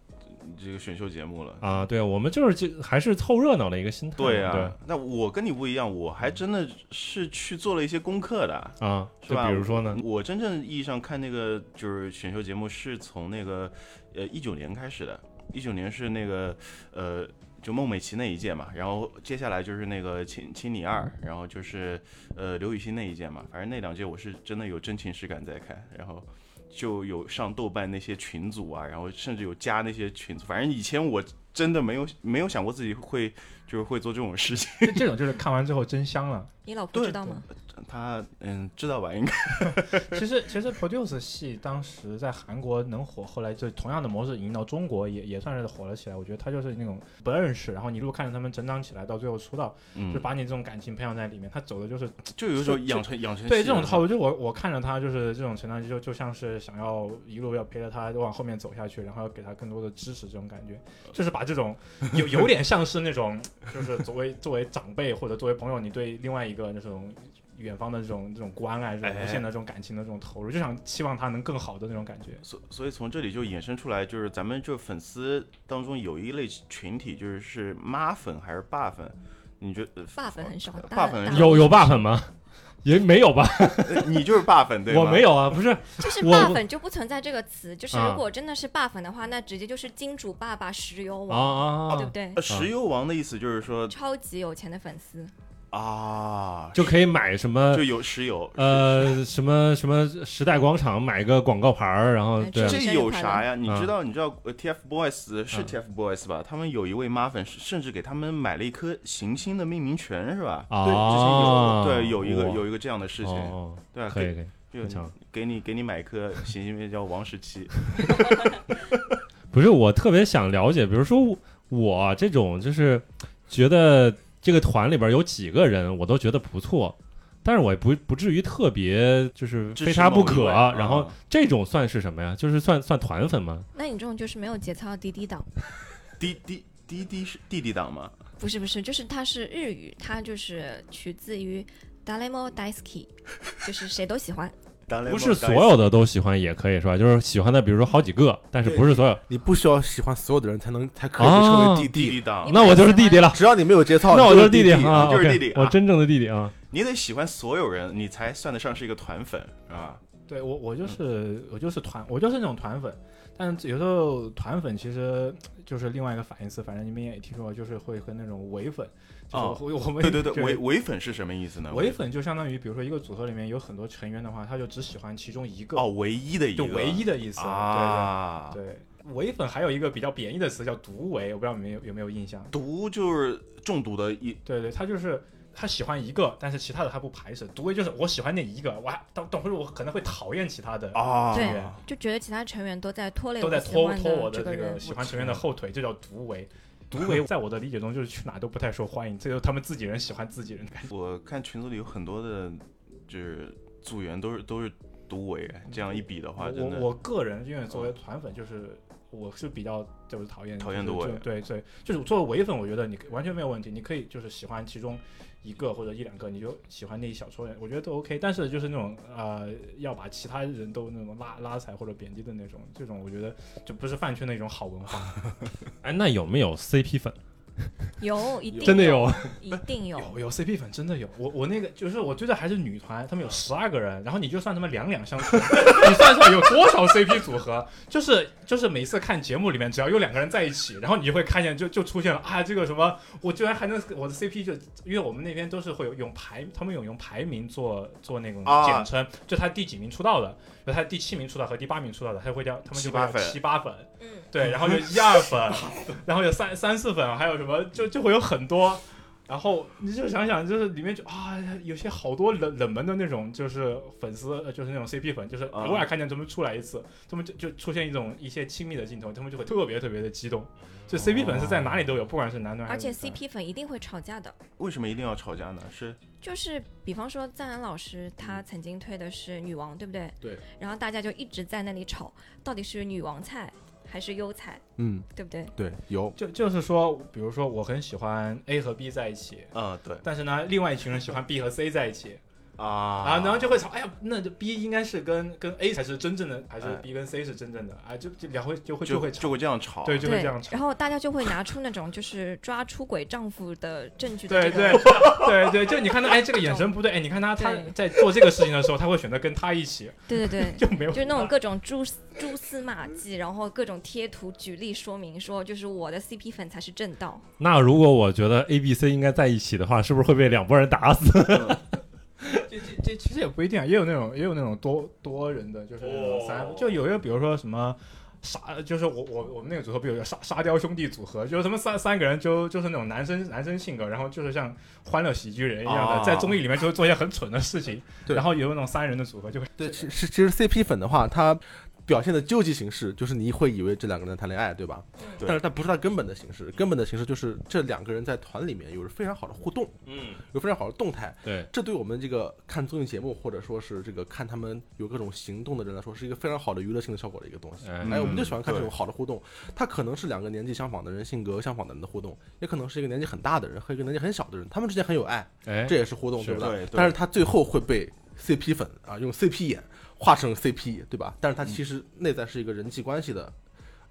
这个选秀节目了。啊，对，我们就是就还是凑热闹的一个心态对啊，那我跟你不一样，我还真的是去做了一些功课的。啊，是吧？比如说呢，我真正意义上看那个就是选秀节目，是从那个呃一九年开始的。一九年是那个呃就孟美岐那一届嘛，然后接下来就是那个青青你二，然后就是呃刘雨昕那一届嘛。反正那两届我是真的有真情实感在看，然后。就有上豆瓣那些群组啊，然后甚至有加那些群组。反正以前我真的没有没有想过自己会就是会做这种事情。这种就是看完之后真香了。你老婆知道吗？他嗯知道吧？应该 其实其实 Produce 系当时在韩国能火，后来就同样的模式引到中国也也算是火了起来。我觉得他就是那种不认识，然后你一路看着他们成长起来，到最后出道，嗯就把你这种感情培养在里面。他走的就是就有一种养成养成对这种套路，就我我看着他就是这种成长，就就像是想要一路要陪着他往后面走下去，然后要给他更多的支持，这种感觉，就是把这种有有点像是那种，就是作为作为长辈或者作为朋友，你对另外一个那种。远方的这种这种关爱，这种哎无限的这种感情的这种投入，就想期望他能更好的那种感觉。所所以从这里就衍生出来，就是咱们就粉丝当中有一类群体，就是是妈粉还是爸粉？你觉得？爸粉很少，爸大大粉有有爸粉吗？也没有吧，呃你就是爸粉对吗？我没有啊，不是 就是我爸粉就不存在这个词，就是啊如果真的是爸粉的话，那直接就是金主爸爸、石油啊王，对不对？呃。石油王的意思就是说超级有钱的粉丝，啊，就可以买什么就有石油。呃什么什么时代广场买个广告牌儿，然后这这有啥呀？你啊知道？你知道呃 TFBOYS 是啊 TFBOYS 吧？他们有一位妈粉，甚至给他们买了一颗行星的命名权，是吧？啊，对，之前有对有一个有一个这样的事情，哦，对啊，可以可以，就很强。给你给你买一颗行星名叫王十七，不是我特别想了解，比如说我这种就是觉得这个团里边有几个人我都觉得不错，但是我也不不至于特别就是非他不可。然后啊这种算是什么呀？就是算算团粉吗？那你这种就是没有节操的滴滴党。滴滴滴滴是弟弟党吗？不是不是，就是它是日语，它就是取自于 “Dalemo daisuki”，就是谁都喜欢。不是所有的都喜欢也可以是吧？就是喜欢的，比如说好几个，但是不是所有。你不需要喜欢所有的人才能才可以成为弟弟，那我就是弟弟了，只要你没有节操，那我就是弟弟啊，就是弟弟啊我真正的弟弟啊。你得喜欢所有人，你才算得上是一个团粉啊。对我，我就是我就是团，我就是那种团粉。但有时候团粉其实就是另外一个反义词，反正你们也听说过，就是会和那种伪粉，就是哦我我们对对对，就是伪伪粉是什么意思呢？伪粉就相当于，比如说一个组合里面有很多成员的话，他就只喜欢其中一个，哦，唯一的一个，就唯一的意思。啊。对对对，伪粉还有一个比较贬义的词叫毒唯，我不知道你们有有没有印象？毒就是中毒的一对对，他就是他喜欢一个，但是其他的他不排斥。独唯就是我喜欢那一个，我还等等会儿我可能会讨厌其他的，啊，对就觉得其他成员都在拖累都在拖拖我的这个。喜欢成员的后腿，这叫独唯。独唯 在我的理解中就是去哪都不太受欢迎，这就是他们自己人喜欢自己人的感觉。我看群组里有很多的，就是组员都是都是独唯，这样一比的话，我真的我我个人因为作为团粉，就是我是比较就是讨厌就是讨厌独唯就对对，就是作为唯粉，我觉得你完全没有问题，你可以就是喜欢其中一个或者一两个，你就喜欢那一小撮人，我觉得都 OK。但是就是那种呃要把其他人都那种拉拉踩或者贬低的那种，这种我觉得就不是饭圈那种好文化。哎，那有没有 CP 粉？有，一定真的有？有，一定有。有有 CP 粉真的有，我我那个就是我追的还是女团，他们有十二个人，然后你就算他们两两相处，你算算有多少 CP 组合？就是就是每次看节目里面，只要有两个人在一起，然后你就会看见就就出现了啊这个什么，我居然还能我的 CP 就因为我们那边都是会有用排，他们有用排名做做那种啊。简称，就他第几名出道的，就他第七名出道和第八名出道的，他会叫他们就会叫七八粉。七八粉，嗯，对，然后就一二粉，然后有三三四粉，还有什么就就会有很多。然后你就想想，就是里面就啊，有些好多冷冷门的那种，就是粉丝，呃就是那种 CP 粉，就是啊偶尔看见他们出来一次，他们就就出现一种一些亲密的镜头，他们就会特别特别的激动。就 CP 粉是在哪里都有，不管是男的还是而且 CP 粉一定会吵架的。为什么一定要吵架呢？是就是比方说赞恩老师，他曾经推的是女王，对不对？对。然后大家就一直在那里吵，到底是女王菜还是优才，嗯，对不对？对，有。就就是说，比如说我很喜欢 A 和 B 在一起，嗯，对。但是呢，另外一群人喜欢 B 和 C 在一起，啊。啊，然后就会吵，哎呀，那就 B 应该是跟跟 A 才是真正的，还是哎 B 跟 C 是真正的？啊，就就两会就会就会，就就会这样吵，对，就会这样，吵。然。后大家就会拿出那种就是抓出轨丈夫的证据的对这个对对 对，就你看他，哎，这个眼神不对，哎，你看他他在做这个事情的时候，他会选择跟他一起，对对对，就没有就是那种各种蛛蛛丝马迹，然后各种贴图举例说明说，就是我的 CP 粉才是正道。那如果我觉得 A、B、C 应该在一起的话，是不是会被两拨人打死？这这这其实也不一定啊，也有那种也有那种多多人的，就是那种三，就有一个比如说什么。沙就是我我我们那个组合，比如有沙沙雕兄弟组合，就是他们三三个人就就是那种男生男生性格，然后就是像欢乐喜剧人一样的，啊在综艺里面就会做一些很蠢的事情，对然后有那种三人的组合就会对，其实其实 CP 粉的话，它表现的究极形式就是你会以为这两个人谈恋爱，对吧？对但是它不是它根本的形式，根本的形式就是这两个人在团里面有着非常好的互动，嗯，有非常好的动态。对，这对我们这个看综艺节目或者说是这个看他们有各种行动的人来说，是一个非常好的娱乐性的效果的一个东西。哎哎，我们就喜欢看这种好的互动。它可能是两个年纪相仿的人、性格相仿的人的互动，也可能是一个年纪很大的人和一个年纪很小的人，他们之间很有爱，哎这，也是互动，对不对对但是他最后会被 CP 粉啊用 CP 眼画成 CP，对吧？但是它其实内在是一个人际关系的，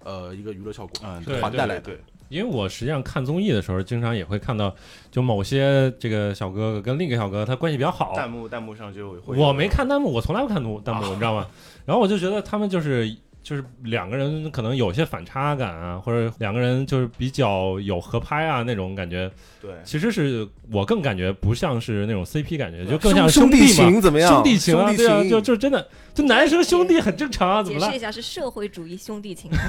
呃，一个娱乐效果，嗯，团带来的。对，因为我实际上看综艺的时候，经常也会看到，就某些这个小哥哥跟另一个小哥哥他关系比较好，弹幕弹幕上就会我没看弹幕，我从来不看弹幕，弹幕 你知道吗？然后我就觉得他们就是就是两个人可能有些反差感啊，或者两个人就是比较有合拍啊那种感觉，对，其实是我更感觉不像是那种 CP 感觉，就更兄像兄弟弟。情怎么样？兄弟情啊，对啊，就就真的，就男生兄弟很正常啊，怎么了解释一？下是社会主义兄弟情？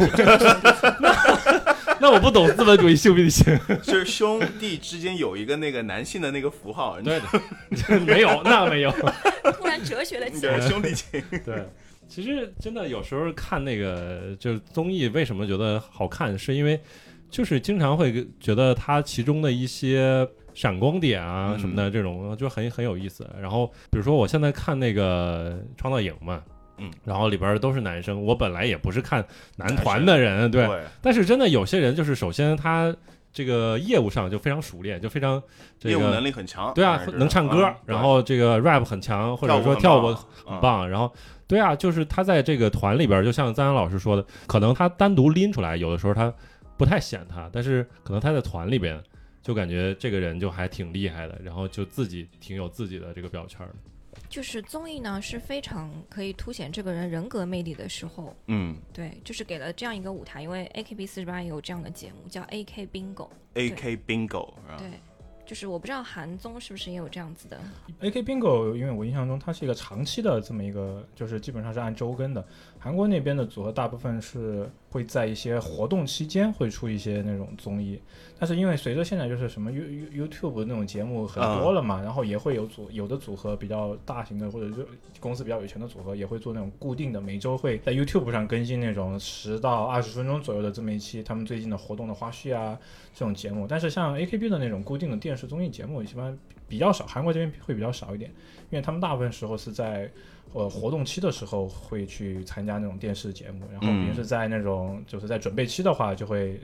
那我不懂资本主义兄弟情，就是兄弟之间有一个那个男性的那个符号，对的，没有，那没有。突然哲学了起来。兄弟情，对，其实真的有时候看那个就是综艺，为什么觉得好看，是因为就是经常会觉得它其中的一些闪光点啊嗯。什么的，这种就很很有意思。然后比如说我现在看那个《创造营》嘛。嗯，然后里边都是男生，我本来也不是看男团的人，对，对，但是真的有些人就是首先他这个业务上就非常熟练，就非常这业务能个力很强，对啊能唱歌嗯，然后这个 rap 很强，或者说跳舞很很棒。然后，对啊，就是他在这个团里边，就像赞扬老师说的，可能他单独拎出来，有的时候他不太显他，但是可能他在团里边，就感觉这个人就还挺厉害的，然后就自己挺有自己的这个标签。就是综艺呢是非常可以凸显这个人人格魅力的时候，嗯对，就是给了这样一个舞台。因为 AKB 四十八也有这样的节目，叫 AK Bingo，，AK Bingo，啊对，就是我不知道韩综是不是也有这样子的。AK Bingo，因为我印象中它是一个长期的这么一个，就是基本上是按周更的。韩国那边的组合大部分是会在一些活动期间会出一些那种综艺，但是因为随着现在就是什么 You You YouTube 那种节目很多了嘛，然后也会有组有的组合比较大型的或者就公司比较有钱的组合也会做那种固定的，每周会在 YouTube 上更新那种十到二十分钟左右的这么一期他们最近的活动的花絮啊这种节目。但是像 AKB 的那种固定的电视综艺节目，一般比较少，韩国这边会比较少一点，因为他们大部分时候是在呃活动期的时候会去参加那种电视节目，然后嗯平时在那种就是在准备期的话，就会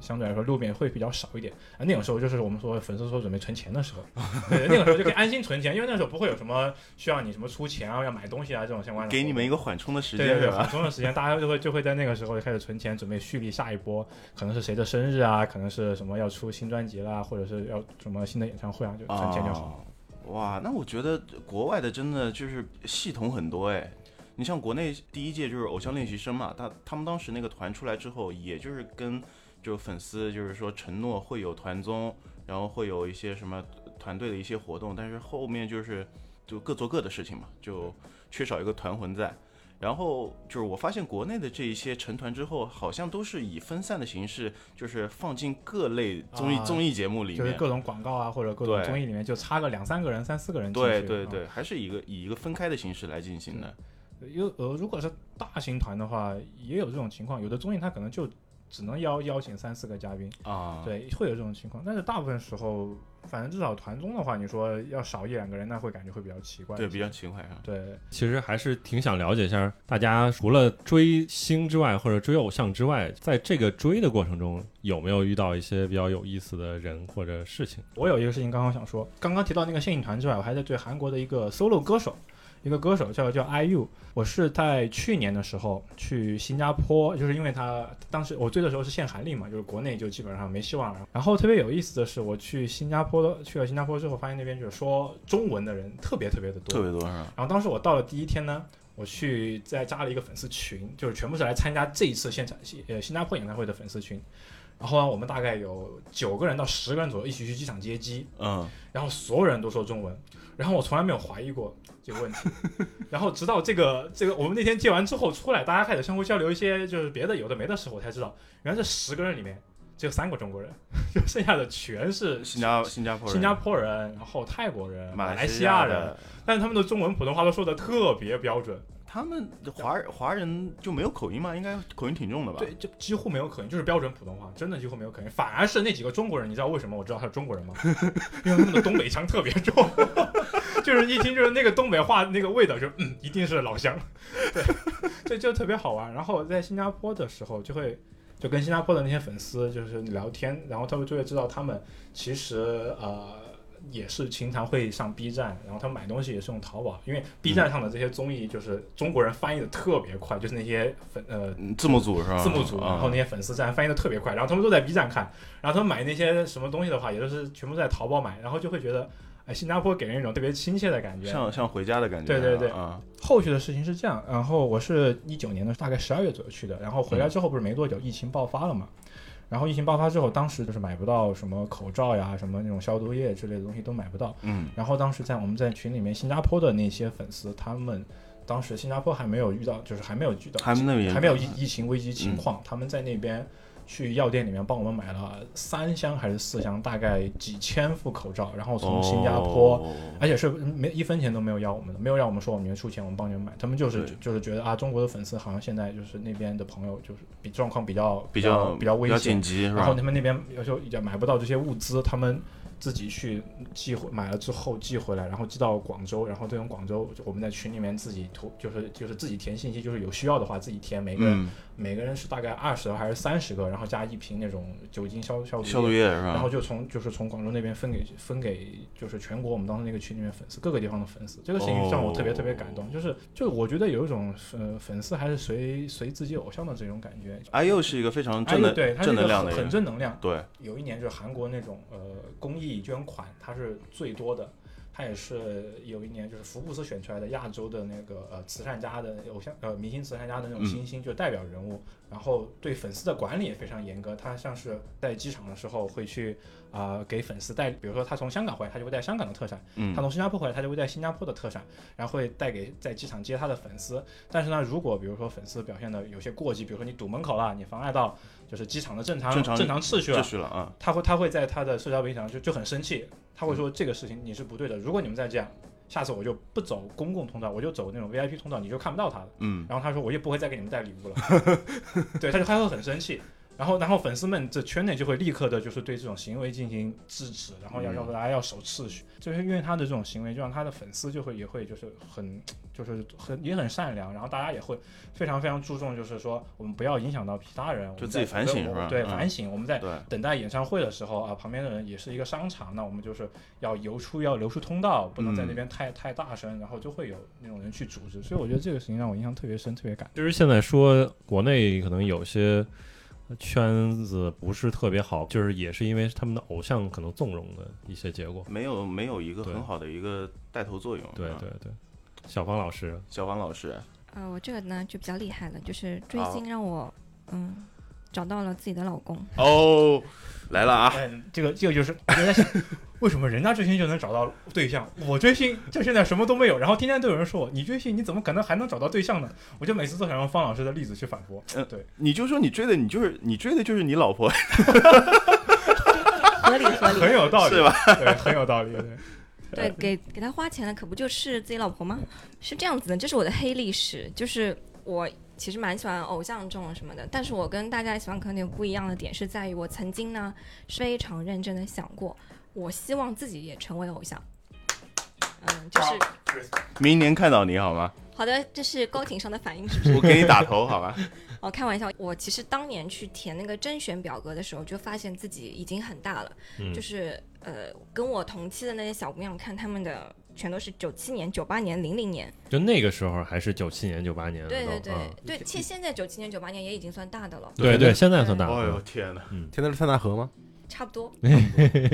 相对来说路面会比较少一点。啊，那种时候就是我们说粉丝说准备存钱的时候，对，那个时候就可以安心存钱，因为那时候不会有什么需要你什么出钱啊、要买东西啊这种相关的。给你们一个缓冲的时间对缓？冲的时间，大家就会就会在那个时候就开始存钱，准备蓄力下一波，可能是谁的生日啊，可能是什么要出新专辑啦，或者是要什么新的演唱会啊，就存钱就好。哇，那我觉得国外的真的就是系统很多哎。你像国内第一届就是偶像练习生嘛，他他们当时那个团出来之后，也就是跟就粉丝就是说承诺会有团综，然后会有一些什么团队的一些活动，但是后面就是就各做各的事情嘛，就缺少一个团魂在。然后就是我发现国内的这一些成团之后，好像都是以分散的形式，就是放进各类综艺、啊综艺节目里面。就是各种广告啊，或者各种综艺里面就插个两三个人、三四个人进去。啊对对对，还是一个以一个分开的形式来进行的。有呃，如果是大型团的话，也有这种情况。有的综艺它可能就只能邀邀请三四个嘉宾，啊，，对，会有这种情况。但是大部分时候，反正至少团综的话，你说要少一两个人，那会感觉会比较奇怪。对，比较奇怪啊。对，其实还是挺想了解一下，大家除了追星之外，或者追偶像之外，在这个追的过程中，有没有遇到一些比较有意思的人或者事情？我有一个事情刚刚想说，刚刚提到那个现影团之外，我还在对韩国的一个 solo 歌手，一个歌手叫叫 IU。我是在去年的时候去新加坡，就是因为他当时我追的时候是限韩令嘛，就是国内就基本上没希望了。然后特别有意思的是，我去新加坡去了新加坡之后，发现那边就是说中文的人特别特别的多，特别多是吧？然后当时我到了第一天呢，我去再加了一个粉丝群，就是全部是来参加这一次现场呃新加坡演唱会的粉丝群。然后呢，我们大概有九个人到十个人左右一起去机场接机，嗯，然后所有人都说中文，然后我从来没有怀疑过这个问题。然后直到这个这个我们那天借完之后出来，大家开始相互交流一些就是别的有的没的时候，我才知道原来这十个人里面只有三个中国人，就 剩下的全是新加新加坡人、新加坡人，然后泰国人、马来西西亚人，的，但是他们的中文普通话都说的特别标准。他们华华人就没有口音吗？应该口音挺重的吧？对，就几乎没有口音，就是标准普通话，真的几乎没有口音。反而是那几个中国人，你知道为什么我知道他是中国人吗？因为他们的东北腔特别重，就是一听就是那个东北话那个味道就，嗯，一定是老乡。对，这就特别好玩。然后在新加坡的时候，就会就跟新加坡的那些粉丝就是聊天，然后他们就会知道他们其实呃。也是经常会上 B 站，然后他们买东西也是用淘宝，因为 B 站上的这些综艺就是中国人翻译的特别快，就是那些粉呃嗯字幕组是吧？字幕组，啊然后那些粉丝站翻译的特别快，然后他们都在 B 站看，然后他们买那些什么东西的话，也都是全部在淘宝买，然后就会觉得，哎，新加坡给人一种特别亲切的感觉。像像回家的感觉。对对对啊，后续的事情是这样，然后我是一九年的大概十二月左右去的，然后回来之后不是没多久疫情爆发了嘛，然后疫情爆发之后，当时就是买不到什么口罩呀、什么那种消毒液之类的东西都买不到，嗯。然后当时在我们在群里面，新加坡的那些粉丝，他们当时新加坡还没有遇到，就是还没有遇到，还没有严还没有疫疫情危机情况，他们在那边去药店里面帮我们买了三箱还是四箱，大概几千副口罩，然后从新加坡。哦而且是没一分钱都没有要我们的，没有让我们说我们出钱，我们帮你们买。他们就是就是觉得啊，中国的粉丝好像现在就是那边的朋友就是比状况比较比较较比较比较危险紧，急？然后他们那边有时候也买不到这些物资，他们自己去寄回买了之后寄回来，然后寄到广州，然后这种广州我们在群里面自己投，就是就是自己填信息，就是有需要的话自己填，每个人、嗯，每个人是大概二十还是三十个，然后加一瓶那种酒精消消毒消毒液是然后？就从就是从广州那边分给分给就是全国我们当时那个群里面粉丝各个地方的粉丝，这个事情让我特别特别感动，就是就我觉得有一种呃粉丝还是随随自己偶像的这种感觉。哎呦，是一个非常哎正能对，他是正能量的人。正能量。对，有一年就是韩国那种呃公益捐款，它是最多的，他也是有一年就是福布斯选出来的亚洲的那个呃慈善家的偶像呃明星慈善家的那种嗯新星，就代表人物，然后对粉丝的管理也非常严格。他像是在机场的时候会去啊、给粉丝带，比如说他从香港回来，他就会带香港的特产；嗯他，从新加坡回来，他就会带新加坡的特产，然后会带给在机场接他的粉丝。但是呢，如果比如说粉丝表现的有些过激，比如说你堵门口了，你妨碍到就是机场的正常正常秩序了秩，序了啊。他会他会在他的社交媒体上就就很生气，他会说这个事情你是不对的，如果你们再这样，下次我就不走公共通道，我就走那种 VIP 通道，你就看不到他了。嗯，然后他说我也不会再给你们带礼物了，对，他就他会很生气。然后，然后粉丝们这圈内就会立刻的，就是对这种行为进行制止，然后要嗯要大家要守秩序，就是因为他的这种行为，就让他的粉丝就会也会就是很就是很也很善良，然后大家也会非常非常注重，就是说我们不要影响到其他人，就自己反省是吧对，反省，我们在，等待演唱会的时候啊，旁边的人也是一个商场，那我们就是要游出要留出通道，不能在那边太、太大声，然后就会有那种人去组织。所以我觉得这个事情让我印象特别深，特别感。就是现在说国内可能有些圈子不是特别好，就是也是因为他们的偶像可能纵容的一些结果。没有没有一个很好的一个带头作用。啊。对对。对，小芳老师，小芳老师，呃，我这个呢就比较厉害了，就是追星让我，嗯，找到了自己的老公。哦，来了啊！哎，这个这个就是人家想，为什么人家追星就能找到对象，我追星就现在什么都没有，然后天天都有人说我，你追星你怎么可能还能找到对象呢？我就每次都想用方老师的例子去反驳。嗯对，你就说你追的，你就是你追的就是你老婆，合理合理。很有道理，是吧？对，很有道理。对，对，给给他花钱的可不就是自己老婆吗？是这样子的，这是我的黑历史，就是我其实蛮喜欢偶像这种什么的，但是我跟大家喜欢可能有点不一样的点是在于，我曾经呢非常认真的想过，我希望自己也成为偶像。嗯，就是明年看到你好吗？好的，这是高情商的反应，是不是？我给你打头好吧？哦，开玩笑，我其实当年去填那个甄选表格的时候，就发现自己已经很大了，嗯就是呃，跟我同期的那些小姑娘看他们的全都是九七年、九八年、零零年，就那个时候还是九七年、九八年对对对、嗯对，现现在九七年、九八年也已经算大的了，对对，现在算大哎呦。天哪！嗯，天天是塞纳河吗？差不多。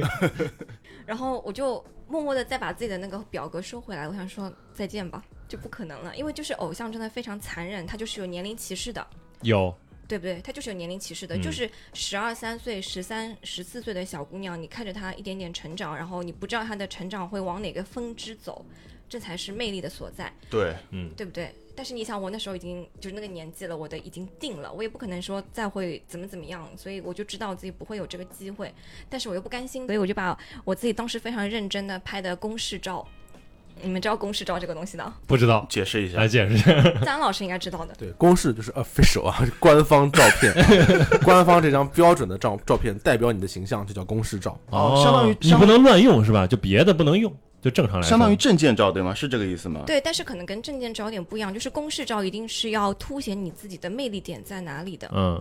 然后我就默默的再把自己的那个表格收回来，我想说再见吧，就不可能了，因为就是偶像真的非常残忍，他就是有年龄歧视的。有对不对？它就是有年龄歧视的，嗯就是十二三岁、十三、十四岁的小姑娘，你看着她一点点成长，然后你不知道她的成长会往哪个分支走，这才是魅力的所在，对，嗯，对不对？但是你想，我那时候已经就是那个年纪了，我的已经定了，我也不可能说再会怎么怎么样，所以我就知道自己不会有这个机会，但是我又不甘心，所以我就把我自己当时非常认真的拍的公示照，你们知道公式照这个东西的，不知道，解释一下来。解释一下。张老师应该知道的。对，公式就是 official 啊，官方照片，官方这张标准的照照片代表你的形象，就叫公式照。哦相当于你不能乱用是吧？就别的不能用，就正常来说。相当于证件照对吗？是这个意思吗？对，但是可能跟证件照有点不一样，就是公式照一定是要凸显你自己的魅力点在哪里的。嗯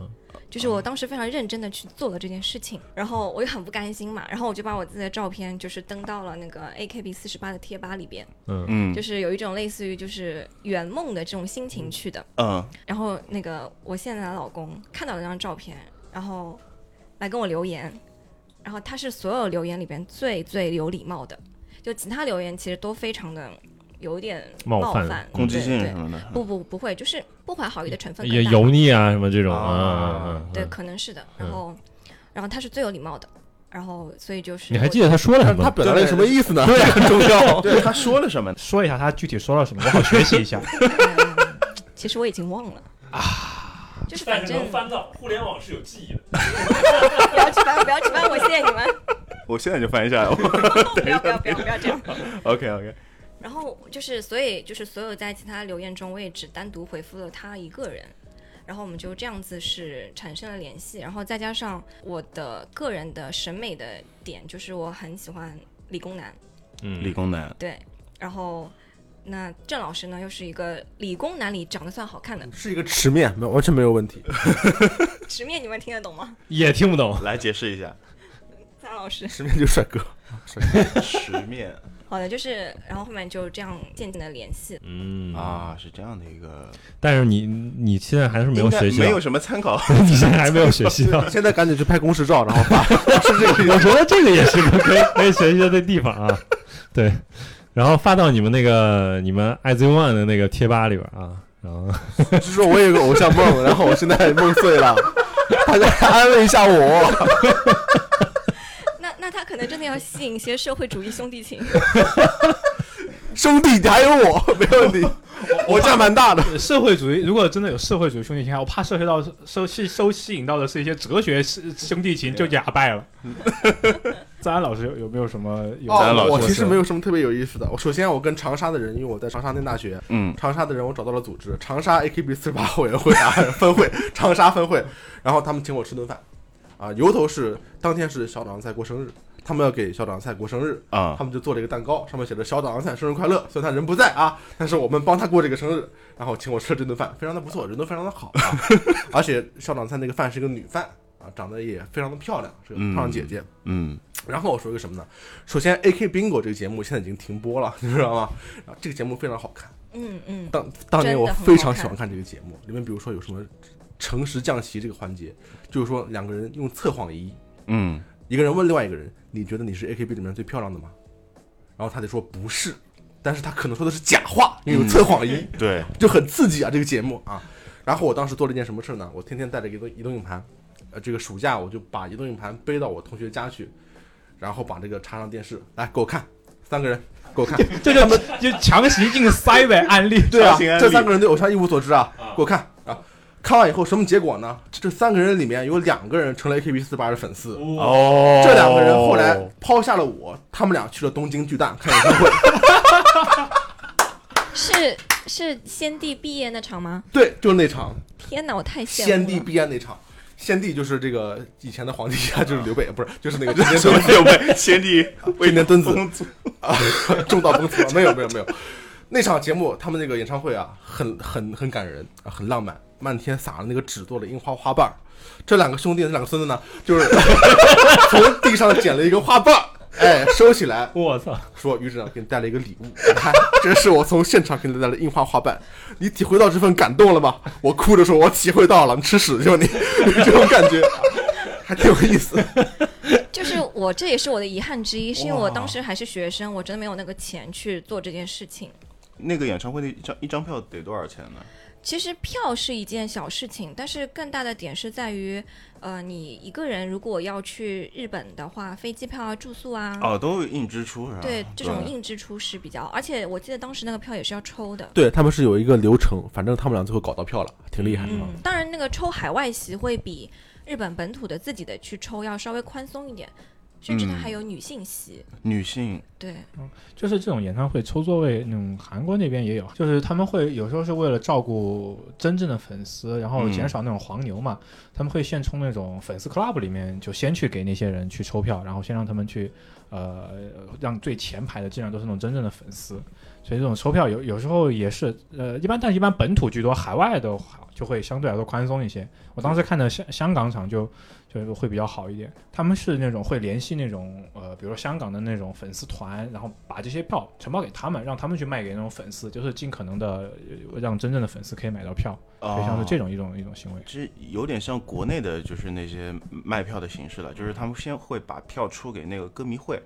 就是我当时非常认真的去做了这件事情，然后我也很不甘心嘛，然后我就把我自己的照片就是登到了那个 AKB 四十八的贴吧里边，嗯。嗯。就是有一种类似于就是圆梦的这种心情去的。嗯，然后那个我现在的老公看到了那张照片，然后来跟我留言，然后他是所有留言里边最最有礼貌的，就其他留言其实都非常的有点冒犯犯、攻击性什么的。不不不会，就是不怀好意的成分也油腻啊什么这种啊对，嗯可能是的。然后，然后他是最有礼貌的，然后所以就是你还记得他说了什么？他表达了什么意思呢？对很重要。对，他说了什么？说一下他具体说了什么，我好学习一下。嗯其实我已经忘了啊，就是反正翻到互联网是有记忆的。不要去翻，不要去翻，我谢谢你们，我现在就翻一下。不要不要不要不要这样。OK OK。然后就是，所以就是所有在其他留言中，我也只单独回复了他一个人，然后我们就这样子是产生了联系，然后再加上我的个人的审美的点，就是我很喜欢理工男，嗯，理工男，对，然后那郑老师呢又是一个理工男里长得算好看的，是一个池面，没有完全没有问题。直面你们听得懂吗？也听不懂。来解释一下。张老师，池面就是帅哥，池面好的，就是然后后面就这样渐渐的联系，嗯，啊，是这样的一个，但是你你现在还是没有学习到，没有什么参考。你现在还没有学习到。现在赶紧去拍公式照，然后发，是这个意思。我觉得这个也是个可以可以学习的地方啊。对，然后发到你们那个你们 i z one 的那个贴吧里边啊，然后就是说我有个偶像梦，然后我现在梦碎了，大家安慰一下我。要吸引一些社会主义兄弟情。兄弟，还有我，没问题，我家蛮大的。社会主义如果真的有社会主义兄弟情，我怕涉及到收吸收吸引到的是一些哲学兄弟情，就哑败了。赞安老师有有没有什么有哦，我咱老师其实没有什么特别有意思的。我首先我跟长沙的人，因为我在长沙念大学，嗯长沙的人我找到了组织，长沙 AKB 四十八委员会啊分会，长沙分会，然后他们请我吃顿饭，啊，由头是当天是校长在过生日，他们要给小岛洋菜过生日，啊他们就做了一个蛋糕，上面写着小岛洋菜生日快乐。虽然他人不在啊，但是我们帮他过这个生日，然后请我吃了这顿饭，非常的不错，人都非常的好啊，而且小岛洋菜那个饭是一个女饭啊，长得也非常的漂亮，是个漂亮姐姐。嗯然后我说一个什么呢？首先，AK Bingo 这个节目现在已经停播了，你知道吗？这个节目非常好看，嗯嗯，当当年我非常喜欢看这个节目，里面比如说有什么诚实降旗这个环节，就是说两个人用测谎仪，嗯一个人问另外一个人：“你觉得你是 AKB 里面最漂亮的吗？”然后他得说不是，但是他可能说的是假话，因为有测谎仪，对，就很刺激啊这个节目啊。然后我当时做了一件什么事呢？我天天带着移动移动硬盘，呃这个暑假我就把移动硬盘背到我同学家去，然后把这个插上电视，来给我看，三个人给我看，这 就就强行硬塞呗，案例。对啊，这三个人对偶像一无所知啊，给我看啊。看完以后什么结果呢？这三个人里面有两个人成了 AKB 四八的粉丝，哦这两个人后来抛下了我，他们俩去了东京巨蛋看演唱会。是是先帝毕业那场吗？对，就是那场天哪，我太羡慕了。先帝毕业那场。先帝就是这个以前的皇帝啊，就是刘备，不是，就是那个真 田什么敦有没先帝真田敦子啊，重蹈崩殂。没有没有没有，那场节目他们那个演唱会啊，很很很感人啊，很浪漫，漫天撒了那个纸做的樱花花瓣儿。这两个兄弟，这两个孙子呢，就是 从地上捡了一个花瓣儿，哎，收起来，我操！说于指长给你带了一个礼物，你看，这是我从现场给你带来的樱花花瓣，你体会到这份感动了吗？我哭着说，我体会到了，你吃屎就你，这种感觉，还挺有意思。就是我，这也是我的遗憾之一，是因为我当时还是学生，我真的没有那个钱去做这件事情。那个演唱会的一张一张票得多少钱呢？其实票是一件小事情，但是更大的点是在于，呃，你一个人如果要去日本的话，飞机票啊、住宿啊，哦，都有硬支出是吧？对这种硬支出是比较，而且我记得当时那个票也是要抽的。对他们是有一个流程，反正他们俩最后搞到票了，挺厉害的。嗯，当然那个抽海外席会比日本本土的自己的去抽要稍微宽松一点，甚至它嗯还有女性席。女性对，就是这种演唱会抽座位，那种韩国那边也有，就是他们会有时候是为了照顾真正的粉丝，然后减少那种黄牛嘛，他们会现充那种粉丝 club 里面就先去给那些人去抽票，然后先让他们去，呃，让最前排的尽量都是那种真正的粉丝，所以这种抽票有有时候也是，呃，一般但一般本土居多，海外的话就会相对来说宽松一些。我当时看的香香港场就就会比较好一点，他们是那种会联系那种呃，比如说香港的那种粉丝团，然后把这些票承包给他们，让他们去卖给那种粉丝，就是尽可能的让真正的粉丝可以买到票，所以像是这种。种一种一种行为。这有点像国内的，就是那些卖票的形式了，就是他们先会把票出给那个歌迷会，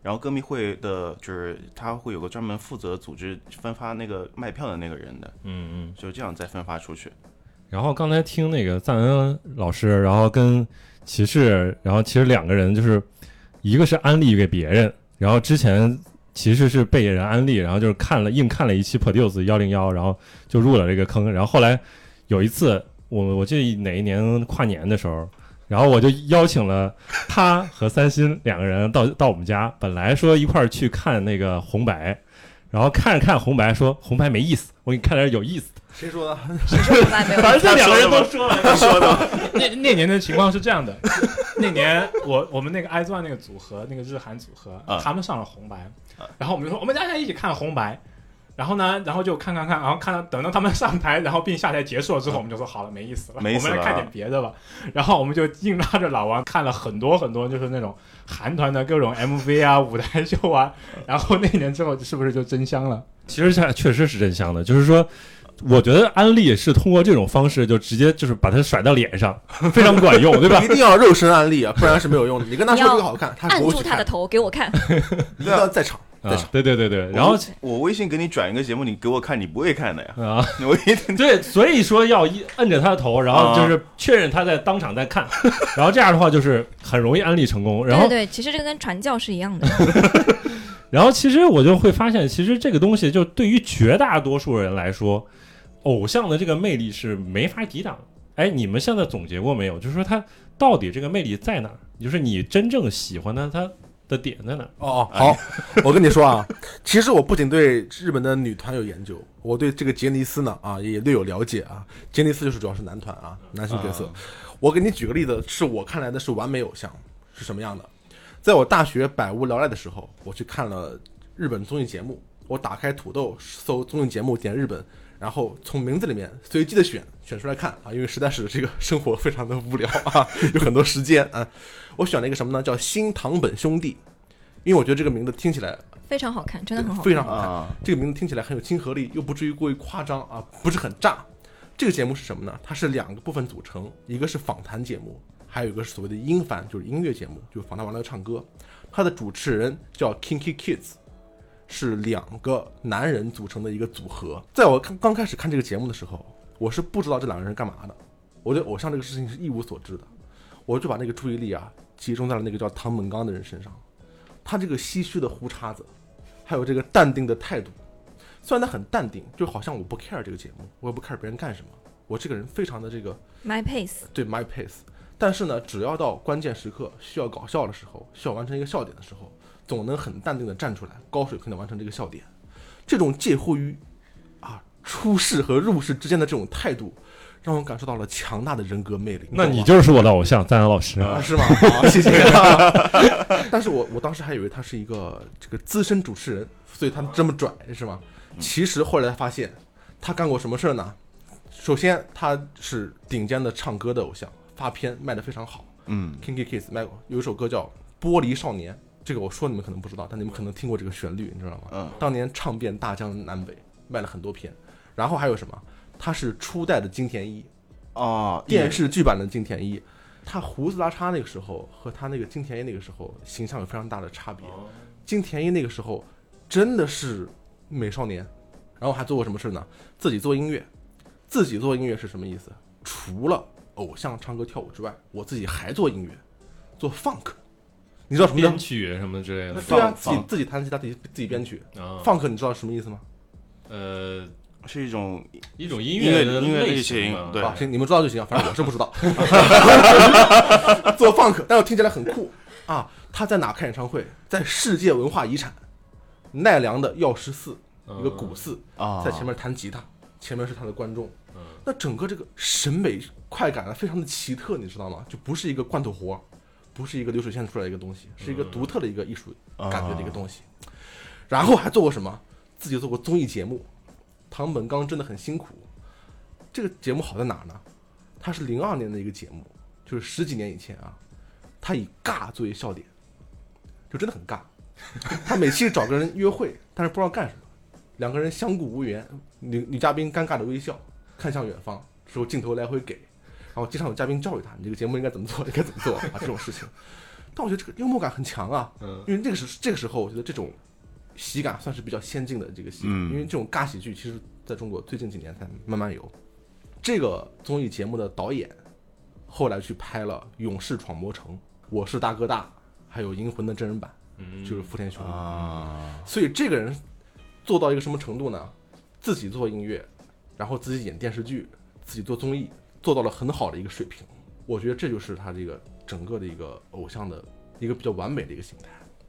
然后歌迷会的，就是他会有个专门负责组织分发那个卖票的那个人的，嗯嗯。就这样再分发出去。然后刚才听那个赞恩老师，然后跟骑士，然后其实两个人就是一个是安利给别人，然后之前骑士是被人安利，然后就是看了硬看了一期 Produce 幺零幺，然后就入了这个坑，然后后来有一次我我记得哪一年跨年的时候。然后我就邀请了他和三星两个人到到我们家，本来说一块儿去看那个红白，然后看着看红白，说红白没意思，我给你看点有意思。谁说的？谁说红白 没有？反正这两个人都说了，他说的，那那年的情况是这样的，那年我我们那个 iZone 那个组合，那个日韩组合，啊他们上了红白，然后我们就说我们大家一起看红白。然后呢，然后就看看看，然后看到等到他们上台，然后并下台结束了之后，我们就说好了，没意思了，没意思了我们来看点别的吧。然后我们就硬拉着老王看了很多很多，就是那种韩团的各种 MV 啊、舞台秀啊。然后那年之后，是不是就真香了？其实它确实是真香的，就是说，我觉得安利是通过这种方式，就直接就是把它甩到脸上，非常管用，对吧一？定要肉身安利啊，不然是没有用的。你跟他说这个好看，他按住他的头给我看。一定要在场，在啊场。，对对对对，然后我微信给你转一个节目，你给我看，你不会看的呀。啊，我一定对，所以说要一摁着他的头，然后就是确认他在当场在看，然后这样的话就是很容易安利成功。然后对对，其实这个跟传教是一样的。然后其实我就会发现，其实这个东西就对于绝大多数人来说，偶像的这个魅力是没法抵挡。哎，你们现在总结过没有？就是说他到底这个魅力在哪儿？就是你真正喜欢的他的点在哪儿？哦，好，我跟你说啊，其实我不仅对日本的女团有研究，我对这个杰尼斯呢啊也略有了解啊。杰尼斯就是主要是男团啊，男性角色。我给你举个例子，是我看来的是完美偶像是什么样的。在我大学百无聊赖的时候，我去看了日本综艺节目。我打开土豆搜综艺节目，点日本，然后从名字里面随机的选选出来看啊，因为实在是这个生活非常的无聊 啊，有很多时间啊。我选了一个什么呢？叫新堂本兄弟，因为我觉得这个名字听起来非常好看，真的很好看。非常好看。啊，这个名字听起来很有亲和力，又不至于过于夸张啊，不是很炸。这个节目是什么呢？它是两个部分组成，一个是访谈节目，还有一个是所谓的音凡，就是音乐节目，就是访谈完了唱歌。他的主持人叫 Kinky Kids，是两个男人组成的一个组合。在我刚刚开始看这个节目的时候，我是不知道这两个人是干嘛的，我对偶像这个事情是一无所知的。我就把那个注意力啊集中在了那个叫唐本刚的人身上，他这个唏嘘的胡茬子，还有这个淡定的态度，虽然他很淡定，就好像我不 care 这个节目，我也不 care 别人干什么，我这个人非常的这个 My pace，对 my pace，但是呢，只要到关键时刻需要搞笑的时候，需要完成一个笑点的时候，总能很淡定的站出来，高水平的完成这个笑点。这种介乎于啊出世和入世之间的这种态度，让我感受到了强大的人格魅力。那你就是我的偶像，赞恩老师。啊，是吗？好，谢谢。但是我我当时还以为他是一个这个资深主持人，所以他这么拽是吗？其实后来发现，他干过什么事儿呢？首先，他是顶尖的唱歌的偶像，发片卖得非常好。嗯，Kinky Kiss 卖过有一首歌叫《玻璃少年》，这个我说你们可能不知道，但你们可能听过这个旋律，你知道吗？嗯当年唱遍大江南北，卖了很多片。然后还有什么？他是初代的金田一，啊，电视剧版的金田一，他胡子拉碴那个时候和他那个金田一那个时候形象有非常大的差别。金田一那个时候真的是美少年，然后还做过什么事呢？自己做音乐，自己做音乐是什么意思？除了偶像唱歌跳舞之外，我自己还做音乐，做 funk。你知道什么叫编？曲什么之类的对啊，自己自己弹吉他，自己自己编曲。啊，funk 你知道什么意思吗？呃是一种一种音音乐的音乐类型对啊，行，你们知道就行，反正我是不知道。做 funk，但是听起来很酷啊！他在哪开演唱会？在世界文化遗产奈良的药师寺一个古寺，啊，在前面弹吉他，前面是他的观众嗯。那整个这个审美快感啊，非常的奇特，你知道吗？就不是一个罐头活，不是一个流水线出来的一个东西，是一个独特的一个艺术感觉的一个东西。然后还做过什么？自己做过综艺节目。唐本刚真的很辛苦。这个节目好在哪儿呢？它是零二年的一个节目，就是十几年以前啊。他以尬作为笑点，就真的很尬。他每期找个人约会，但是不知道干什么，两个人相顾无言，女女嘉宾尴尬的微笑，看向远方，之后镜头来回给，然后经常有嘉宾教育他，你这个节目应该怎么做，应该怎么做啊这种事情。但我觉得这个幽默感很强啊，嗯因为这个时这个时候，我觉得这种喜感算是比较先进的这个喜感，嗯因为这种尬喜剧其实在中国最近几年才慢慢有。这个综艺节目的导演后来去拍了《勇士闯魔城》《我是大哥大》，还有《银魂》的真人版，嗯就是福田雄。啊，所以这个人做到一个什么程度呢？自己做音乐，然后自己演电视剧，自己做综艺，做到了很好的一个水平。我觉得这就是他这个整个的一个偶像的一个比较完美的一个形态。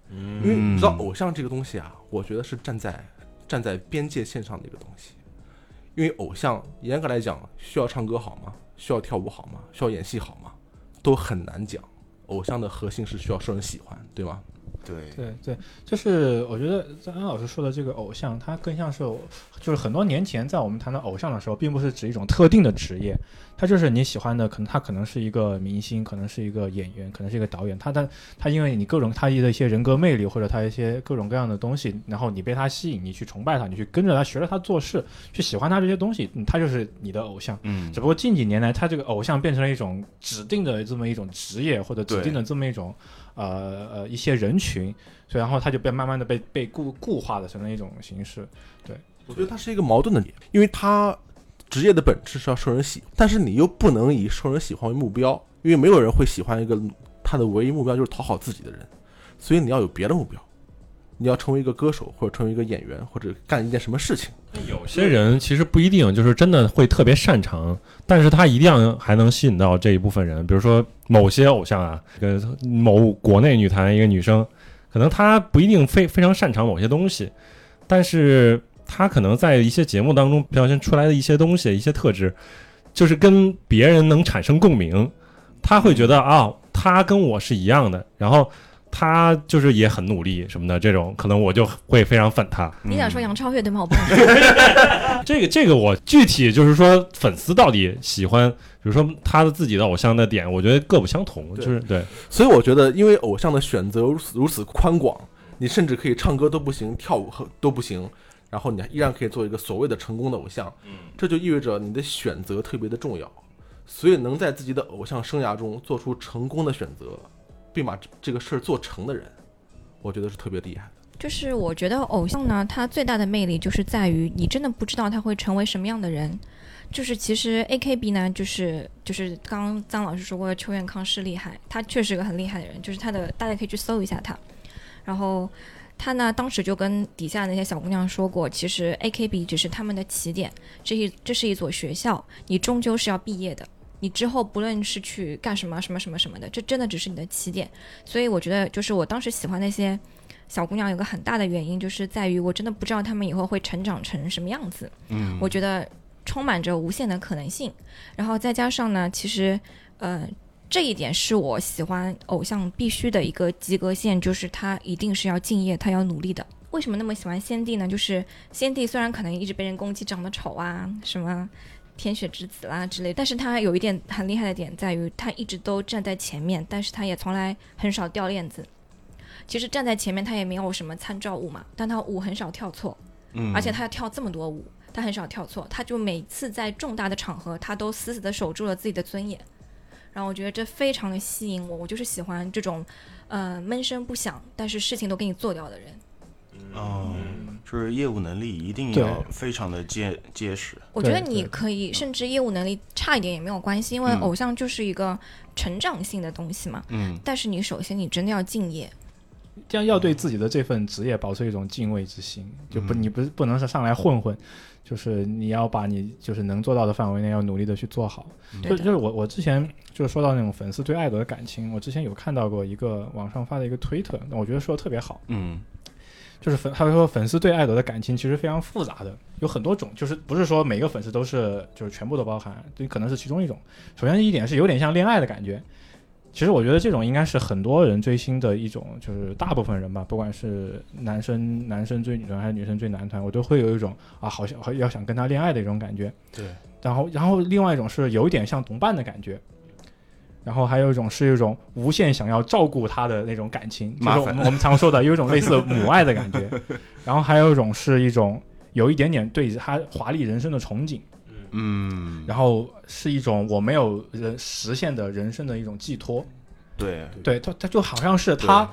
因为你知道，偶像这个东西啊，我觉得是站在站在边界线上的一个东西。因为偶像严格来讲，需要唱歌好吗？需要跳舞好吗？需要演戏好吗？都很难讲。偶像的核心是需要受人喜欢，对吗？对，对对，就是我觉得在安老师说的这个偶像，他更像是我，就是很多年前在我们谈到偶像的时候，并不是指一种特定的职业，他就是你喜欢的，可能他可能是一个明星，可能是一个演员，可能是一个导演，他的他因为你各种他的一些人格魅力或者他一些各种各样的东西，然后你被他吸引，你去崇拜他，你去跟着他学着他做事，去喜欢他这些东西，嗯他就是你的偶像。嗯只不过近几年来，他这个偶像变成了一种指定的这么一种职业，或者指定的这么一种呃呃一些人群，所以然后他就被慢慢的被被固固化的成了一种形式。对我觉得它是一个矛盾的点，因为他职业的本质是要受人喜，但是你又不能以受人喜欢为目标，因为没有人会喜欢一个他的唯一目标就是讨好自己的人，所以你要有别的目标，你要成为一个歌手，或者成为一个演员，或者干一件什么事情。有些人其实不一定就是真的会特别擅长，但是他一定要还能吸引到这一部分人。比如说某些偶像啊，跟某国内女团一个女生，可能她不一定非非常擅长某些东西，但是她可能在一些节目当中表现出来的一些东西、一些特质，就是跟别人能产生共鸣，他会觉得啊，他跟我是一样的，然后。他就是也很努力什么的，这种可能我就会非常粉他。你想说杨超越对吗？我不敢说。这个这个我具体就是说粉丝到底喜欢，比如说他的自己的偶像的点，我觉得各不相同，就是对，所以我觉得，因为偶像的选择如此如此宽广，你甚至可以唱歌都不行，跳舞和都不行，然后你依然可以做一个所谓的成功的偶像，这就意味着你的选择特别的重要。所以能在自己的偶像生涯中做出成功的选择，并把这个事儿做成的人，我觉得是特别厉害的。就是我觉得偶像呢，他最大的魅力就是在于你真的不知道他会成为什么样的人。就是其实 A K B 呢，就是就是刚刚张老师说过，邱元康是厉害，他确实个很厉害的人，就是他的大家可以去搜一下他。然后他呢，当时就跟底下那些小姑娘说过，其实 A K B 只是他们的起点，这一这是一所学校，你终究是要毕业的。你之后不论是去干什么什么什么什么的，这真的只是你的起点。所以我觉得，就是我当时喜欢那些小姑娘，有个很大的原因，就是在于我真的不知道她们以后会成长成什么样子。嗯，我觉得充满着无限的可能性。然后再加上呢，其实呃，这一点是我喜欢偶像必须的一个及格线，就是他一定是要敬业，他要努力的。为什么那么喜欢先帝呢？就是先帝虽然可能一直被人攻击长得丑啊，什么天选之子啦之类，但是他有一点很厉害的点在于，他一直都站在前面，但是他也从来很少掉链子。其实站在前面，他也没有什么参照物嘛，但他舞很少跳错，嗯，而且他要跳这么多舞，他很少跳错，他就每次在重大的场合，他都死死的守住了自己的尊严。然后我觉得这非常的吸引我，我就是喜欢这种，呃，闷声不响，但是事情都给你做掉的人。哦，就是业务能力一定要非常的结结实。我觉得你可以，甚至业务能力差一点也没有关系，因为嗯。偶像就是一个成长性的东西嘛。嗯。但是你首先你真的要敬业，这样要对自己的这份职业保持一种敬畏之心，就不嗯。你不是不能是上来混混，就是你要把你就是能做到的范围内要努力的去做好。就对，就是我我之前就是说到那种粉丝对爱豆的感情，我之前有看到过一个网上发的一个推特，我觉得说的特别好，嗯就是粉他说粉丝对爱豆的感情其实非常复杂的，有很多种，就是不是说每个粉丝都是就是全部都包含，这可能是其中一种。首先一点是有点像恋爱的感觉。其实我觉得这种应该是很多人追星的一种，就是大部分人吧，不管是男生男生追女团还是女生追男团，我都会有一种啊，好像要想跟他恋爱的一种感觉。对，然后，然后另外一种是有一点像同伴的感觉，然后还有一种是一种无限想要照顾他的那种感情，就是我们我们常说的有一种 类似母爱的感觉，然后还有一种是一种有一点点对他华丽人生的憧憬，嗯，然后是一种我没有人实现的人生的一种寄托，对，对他他就好像是他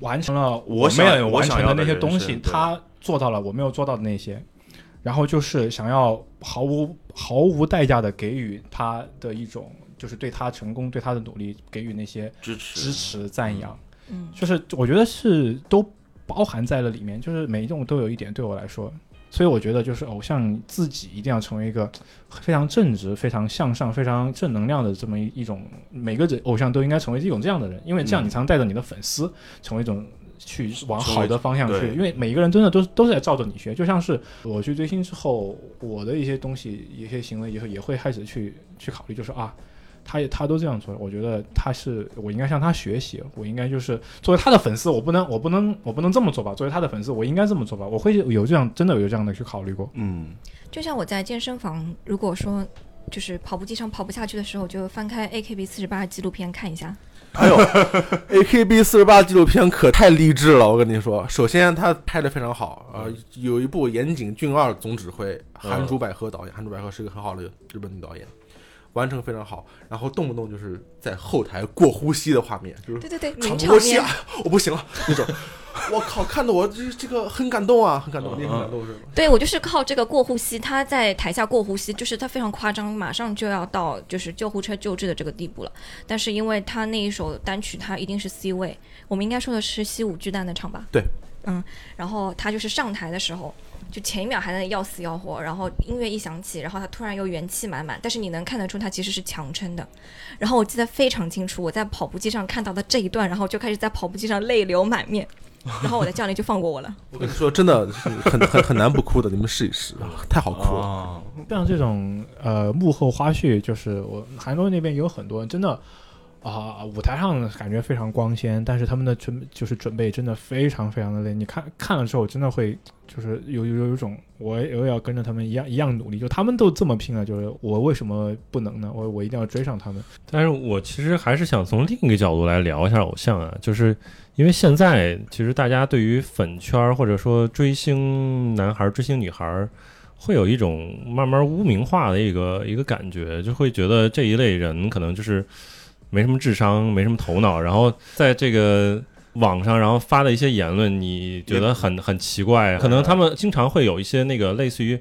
完成了我想没有完成的那些东西，他做到了我没有做到的那些，然后就是想要毫无毫无代价的给予他的一种，就是对他成功、对他的努力给予那些支持支持、赞扬，嗯，就是我觉得是都包含在了里面，就是每一种都有一点对我来说。所以我觉得，就是偶像自己一定要成为一个非常正直、非常向上、非常正能量的这么一一种，每个人偶像都应该成为一种这样的人，因为这样嗯你才能带着你的粉丝成为一种去往好的方向去。因为每一个人真的都都是在照着你学，就像是我去追星之后，我的一些东西、一些行为以后也会开始去去考虑，就是啊。他也他都这样做，我觉得他是我应该向他学习，我应该就是作为他的粉丝，我不能我不能我不能这么做吧？作为他的粉丝，我应该这么做吧？我会有这样真的有这样的去考虑过。嗯就像我在健身房，如果说就是跑步机上跑不下去的时候，就翻开 AKB 四十八纪录片看一下。还有 A K B 四十八纪录片可太励志了，我跟你说，首先他拍的非常好，呃，有一部岩井俊二总指挥，韩竹百合导演，韩竹百合是一个很好的日本女导演。完成非常好，然后动不动就是在后台过呼吸的画面，就是对对对，喘不过气啊，我不行了 那种。我靠，看得我这这个很感动啊，很感动，你也很感动是吗？对我就是靠这个过呼吸，他在台下过呼吸，就是他非常夸张，马上就要到就是救护车救治的这个地步了。但是因为他那一首单曲，他一定是 C 位，我们应该说的是西武巨蛋的场吧？对，嗯，然后他就是上台的时候，就前一秒还在要死要活，然后音乐一响起，然后他突然又元气满满，但是你能看得出他其实是强撑的。然后我记得非常清楚，我在跑步机上看到的这一段，然后就开始在跑步机上泪流满面，然后我的教练就放过我了。我跟你说，真的是很很很难不哭的，你们试一试，啊太好哭了。哦，像这种呃幕后花絮，就是我韩国那边有很多真的啊、舞台上感觉非常光鲜，但是他们的准就是准备真的非常非常的累。你看看了之后，真的会就是有有有一种我也我也要跟着他们一样一样努力，就他们都这么拼了，就是我为什么不能呢？我我一定要追上他们。但是我其实还是想从另一个角度来聊一下偶像啊，就是因为现在其实大家对于粉圈儿或者说追星男孩儿、追星女孩儿，会有一种慢慢污名化的一个一个感觉，就会觉得这一类人可能就是没什么智商、没什么头脑，然后在这个网上然后发的一些言论，你觉得很很奇怪？可能他们经常会有一些那个类似于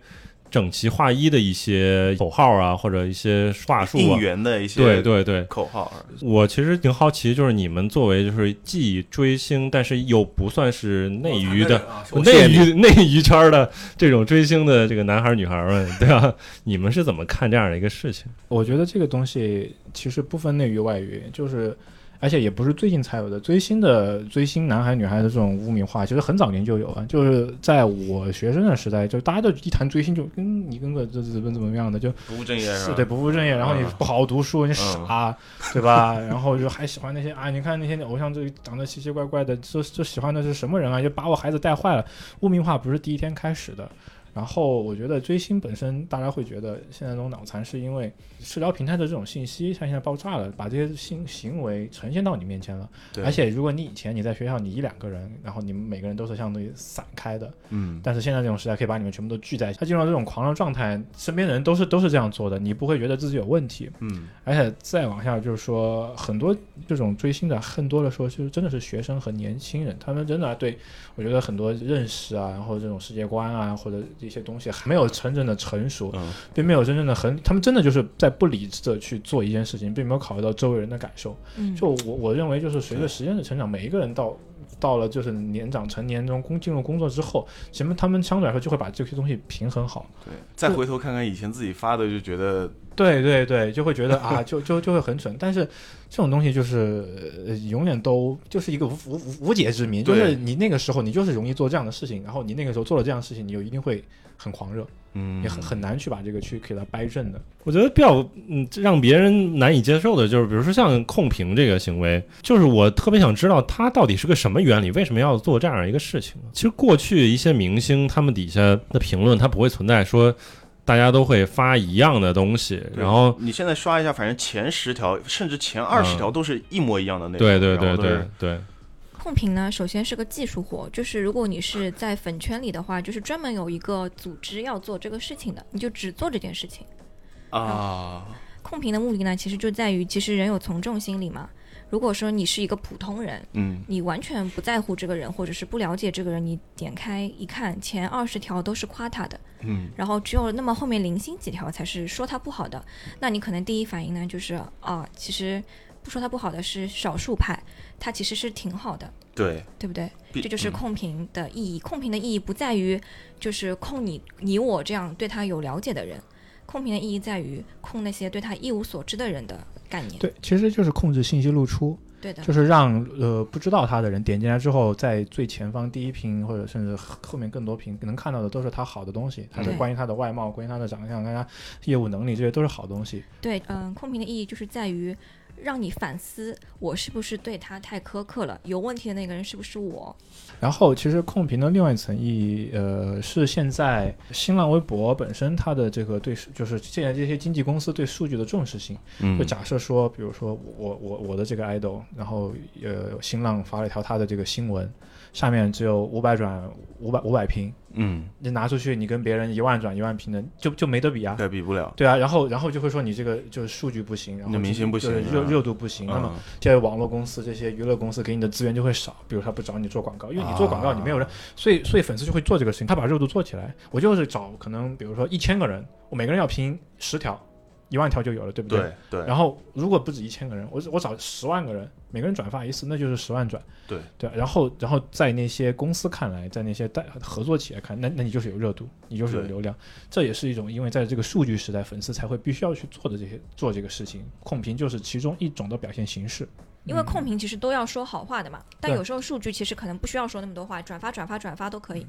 整齐划一的一些口号啊，或者一些话术应啊。援的一些对对对，口号，我其实挺好奇，就是你们作为就是既追星，但是又不算是内娱的。内娱内娱圈的这种追星的这个男孩儿女孩儿们，对吧？你们是怎么看这样的一个事情？我觉得这个东西其实不分内娱外娱，就是。而且也不是最近才有的，追星的追星男孩女孩的这种污名化，其实很早年就有了。就是在我学生的时代，就大家都一谈追星就跟你跟个这怎么怎么样的，就不务正业是对不务正业，然后你嗯不好好读书，你傻，对吧？然后就还喜欢那些啊，你看那些偶像这长得奇奇怪怪的，就就喜欢的是什么人啊？就把我孩子带坏了，污名化不是第一天开始的。然后我觉得追星本身，大家会觉得现在这种脑残是因为社交平台的这种信息，像现在爆炸了，把这些行行为呈现到你面前了。对而且如果你以前你在学校你一两个人，然后你们每个人都是相当于散开的，嗯，但是现在这种时代可以把你们全部都聚在一起，他进入到这种狂热状态，身边的人都是都是这样做的，你不会觉得自己有问题。嗯，而且再往下就是说，很多这种追星的，更多的说就是真的是学生和年轻人，他们真的对我觉得很多认识啊，然后这种世界观啊，或者一些东西还没有真正的成熟，嗯并没有真正的很，他们真的就是在不理智的去做一件事情，并没有考虑到周围人的感受。嗯，就我我认为，就是随着时间的成长，每一个人到到了就是年长成年中工进入工作之后，前面他们相对来说就会把这些东西平衡好。对，再回头看看以前自己发的，就觉得对对对，就会觉得啊，就就就会很蠢。但是这种东西就是、呃、永远都就是一个无无无无解之谜，就是你那个时候你就是容易做这样的事情，然后你那个时候做了这样的事情，你就一定会很狂热，嗯，也很很难去把这个去给它掰正的。我觉得比较嗯让别人难以接受的就是，比如说像控评这个行为，就是我特别想知道它到底是个什么原理，为什么要做这样一个事情？其实过去一些明星他们底下的评论，它不会存在说大家都会发一样的东西，然后你现在刷一下，反正前十条甚至前二十嗯条都是一模一样的内容，对对对对对，控评呢，首先是个技术活，就是如果你是在粉圈里的话，就是专门有一个组织要做这个事情的，你就只做这件事情。啊，控评的目的呢，其实就在于，其实人有从众心理嘛。如果说你是一个普通人，嗯你完全不在乎这个人，或者是不了解这个人，你点开一看，前二十条都是夸他的，嗯然后只有那么后面零星几条才是说他不好的，那你可能第一反应呢就是啊，其实不说他不好的是少数派，他其实是挺好的，对，对不对？这就是嗯控评的意义。控评的意义不在于就是控你你我这样对他有了解的人，控评的意义在于控那些对他一无所知的人的概念。对，其实就是控制信息露出，对的，就是让呃不知道他的人点进来之后，在最前方第一屏或者甚至后面更多屏能看到的都是他好的东西，他的关于他的外貌、关于他的长相、关于他业务能力，这些都是好东西。对，嗯、控评的意义就是在于让你反思，我是不是对他太苛刻了？有问题的那个人是不是我？然后，其实控评的另外一层意义，呃，是现在新浪微博本身它的这个对，就是现在这些经纪公司对数据的重视性。嗯就假设说，比如说我我我的这个 idol，然后呃，新浪发了一条他的这个新闻，下面只有五百转五百五百评，嗯，你拿出去，你跟别人一万转一万拼的，就就没得比啊。对比不了，对啊，然后然后就会说你这个就是数据不行，然后你的明星不行热啊热度不行，那么嗯这些网络公司、这些娱乐公司给你的资源就会少，比如他不找你做广告，因为你做广告你没有人，所以所以粉丝就会做这个事情，他把热度做起来。我就是找可能比如说一千个人，我每个人要拼十条，一万条就有了，对不对？对，然后如果不止一千个人，我我找十万个人，每个人转发一次，那就是十万转。对。对，然后然后在那些公司看来，在那些代合作企业看，那那你就是有热度，你就是有流量，这也是一种因为在这个数据时代，粉丝才会必须要去做的这些做这个事情，控评就是其中一种的表现形式。因为控评其实都要说好话的嘛，但有时候数据其实可能不需要说那么多话，转发转发转发都可以。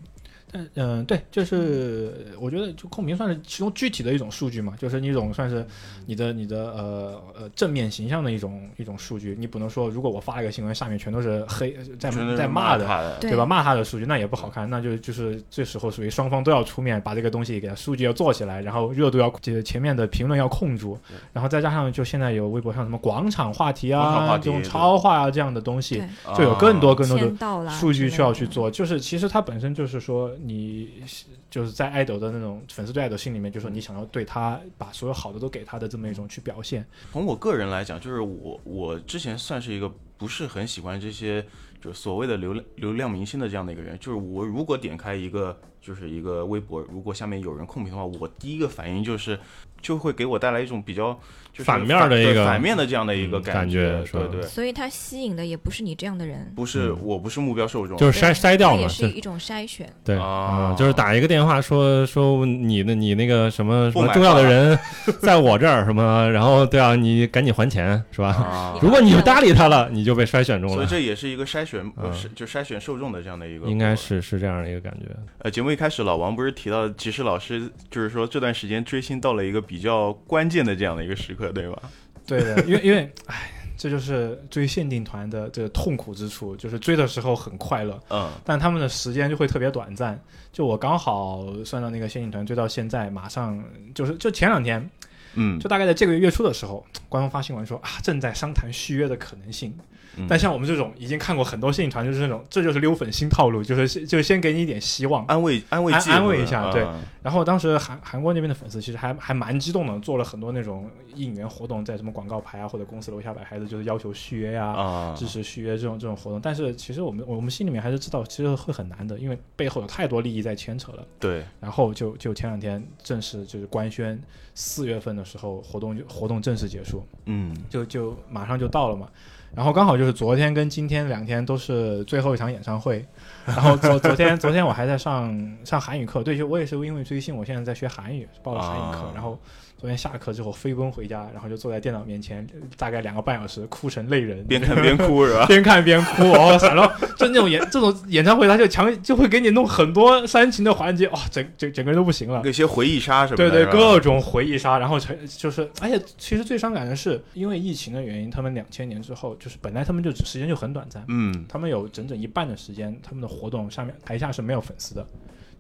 但嗯，对，就是我觉得就控评算是其中具体的一种数据嘛，就是一种算是你的你的呃呃正面形象的一种一种数据。你不能说如果我发一个新闻，下面全都是黑在在骂的，对对吧？骂他的数据那也不好看，那就就是这时候属于双方都要出面，把这个东西给它数据要做起来，然后热度要这前面的评论要控住，然后再加上就现在有微博上什么广场话题啊，这种超话啊这样的东西就有更多更多的数据需要去。做。就是其实它本身就是说你就是在爱豆的那种粉丝对爱豆心里面，就说你想要对他把所有好的都给他的这么一种去表现。从我个人来讲，就是我我之前算是一个不是很喜欢这些就是所谓的流量流量明星的这样的一个人。就是我如果点开一个就是一个微博，如果下面有人控评的话，我第一个反应就是就会给我带来一种比较就是反面的一个反面的这样的一个嗯感觉，对对，所以他吸引的也不是你这样的人，不是嗯我不是目标受众，就是筛筛掉嘛，也是一种筛选。对啊啊，就是打一个电话说说你的你那个什么什么重要的人在我这儿什么，然后对啊，你赶紧还钱是吧？啊如果你不搭理他了，你就被筛选中了，所以这也是一个筛选，是就筛选受众的这样的一个，应该。是是这样的一个感觉。呃，节目一开始老王不是提到，其实老师就是说这段时间追星到了一个比较关键的这样的一个时刻，对吧？对的，因为因为，唉，这就是追限定团的这个痛苦之处，就是追的时候很快乐，嗯但他们的时间就会特别短暂。就我刚好算到那个限定团追到现在，马上就是就前两天，嗯，就大概在这个月月初的时候，官方发新闻说啊，正在商谈续约的可能性。嗯但像我们这种已经看过很多现场，就是那种这就是溜粉新套路，就是就先给你一点希望。安慰安慰安安慰一下对嗯然后当时韩韩国那边的粉丝其实还还蛮激动的，做了很多那种应援活动，在什么广告牌啊或者公司楼下摆孩子就是要求续约呀、啊，支持续约这种这种活动。但是其实我们我们心里面还是知道，其实会很难的，因为背后有太多利益在牵扯了。对，然后就就前两天正式就是官宣，四月份的时候活动就活动正式结束，嗯就就马上就到了嘛。然后刚好就是昨天跟今天两天都是最后一场演唱会，然后昨昨天昨天我还在上上韩语课，对，就我也是因为追星，我现在在学韩语，报了韩语课，啊。然后昨天下课之后飞奔回家，然后就坐在电脑面前，大概两个半小时，哭成泪人，边看 边哭是吧？边看边哭，哦，然后就那种演这种演唱会，他就强就会给你弄很多煽情的环节，哇、整整整个人都不行了。有些回忆杀什么的，对对，各种回忆杀，然后成就是，而且其实最伤感的是，因为疫情的原因，他们两千年之后，就是本来他们就时间就很短暂，嗯他们有整整一半的时间，他们的活动下面台下是没有粉丝的，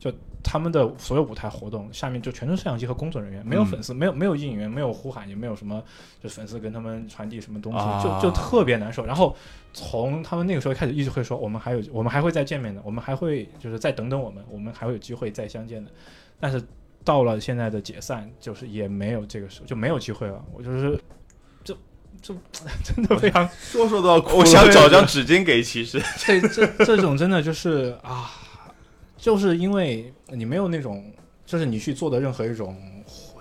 就他们的所有舞台活动下面就全是摄像机和工作人员，没有嗯粉丝，没有没有应援，没有呼喊，也没有什么就粉丝跟他们传递什么东西，啊就就特别难受。然后从他们那个时候开始，一直会说我们还有我们还会再见面的，我们还会就是再等等我们，我们还会有机会再相见的。但是到了现在的解散，就是也没有这个时候就没有机会了。我就是就就 真的非常说说都要哭，我想找张纸巾给骑士，这这这种真的就是啊，就是因为你没有那种，就是你去做的任何一种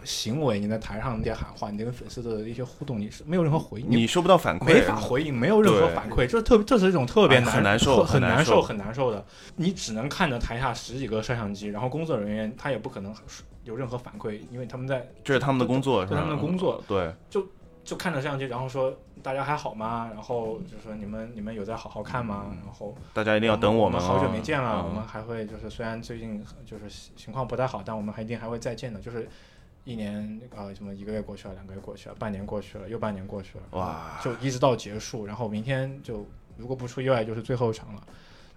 行为，你在台上你得喊话，你跟粉丝的一些互动，你是没有任何回应，你收不到反馈，没法回应，没有任何反馈，这特这是一种特别很难受很难受很难受、很难受的。你只能看着台下十几个摄像机，然后工作人员他也不可能有任何反馈，因为他们在这是他们的工作，这是他们的工作，对，就就看着摄像机，然后说大家还好吗？然后就说你们你们有在好好看吗？然后大家一定要等我们，好久没见了，嗯我们还会就是虽然最近就是情况不太好，但我们还一定还会再见的。就是一年啊、什么一个月过去了，两个月过去了，半年过去了，又半年过去了，哇就一直到结束，然后明天就如果不出意外就是最后一场了，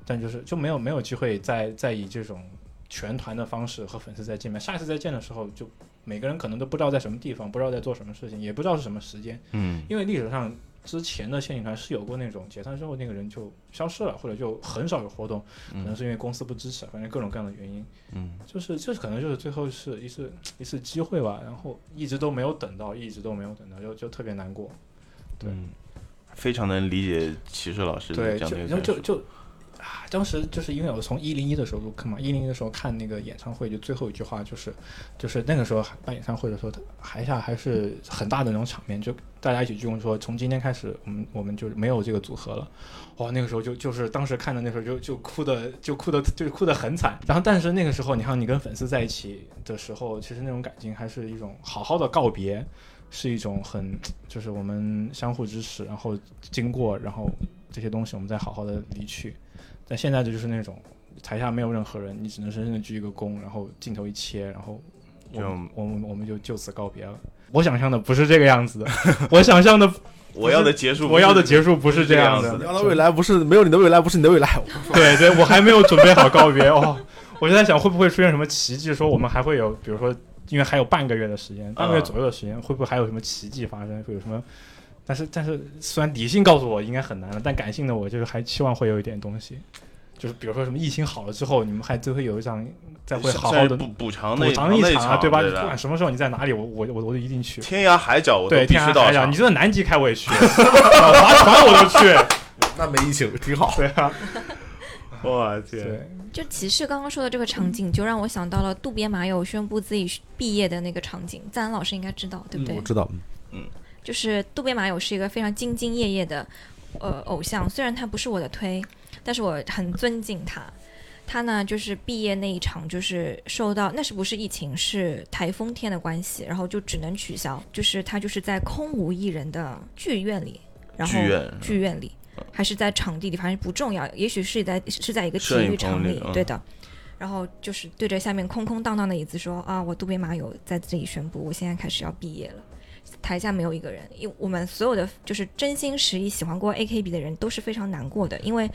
但就是就没有没有机会再再以这种全团的方式和粉丝再见面。下一次再见的时候，就每个人可能都不知道在什么地方，不知道在做什么事情，也不知道是什么时间。嗯。因为历史上之前的限定团是有过那种解散之后那个人就消失了，或者就很少有活动，可能嗯是因为公司不支持，反正各种各样的原因，嗯，就是这可能就是最后是一次一次机会吧，然后一直都没有等到，一直都没有等到，就就特别难过。对。嗯，非常能理解骑士老师的对，就就就啊，当时就是因为我从一零一的时候看嘛，一零一的时候看那个演唱会，就最后一句话就是，就是那个时候办演唱会的时候，台下还是很大的那种场面，就大家一起鞠躬说，从今天开始，我们我们就没有这个组合了。哇，那个时候就就是当时看的那时候就就哭的就哭的就哭的很惨。然后但是那个时候，你看你跟粉丝在一起的时候，其实那种感情还是一种好好的告别。是一种很，就是我们相互支持，然后经过，然后这些东西我们再好好的离去。但现在的就是那种台下没有任何人，你只能深深的鞠一个躬，然后镜头一切，然后我就们我们我们就就此告别了。我想象的不是这个样子的，我想象的我要的结束，我要的结束不是这样子。你要的未来不是没有你的未来，不是你的未来。对对，我还没有准备好告别哦。我就在想，会不会出现什么奇迹？说我们还会有，比如说，因为还有半个月的时间，半个月左右的时间，会不会还有什么奇迹发生？会有什么？但是，但是，虽然理性告诉我应该很难了，但感性的我就是还期望会有一点东西。就是比如说什么疫情好了之后，你们还就会有一场再会好好的补补偿那补偿一那场啊，对吧？你不管什么时候你在哪里，我我我我都一定去。天涯海角我都对，必天涯海角，你。就算南极开我也去，划船我都去。那没疫情挺好。对啊，我天，就骑士刚刚说的这个场景，就让我想到了渡边麻友宣布自己毕业的那个场景。赞恩老师应该知道，对不对？我知道，就是渡边麻友是一个非常兢兢业业的呃偶像，虽然他不是我的推，但是我很尊敬他。他呢，就是毕业那一场，就是受到那是不是疫情，是台风天的关系，然后就只能取消。就是他就是在空无一人的剧院里，然后剧院剧院里，还是在场地里，反正不重要，也许是在是在一个体育场里对的。然后就是对着下面空空荡荡的椅子说啊，我渡边麻友在这里宣布，我现在开始要毕业了。台下没有一个人，因为我们所有的就是真心实意喜欢过 AKB 的人都是非常难过的，因为，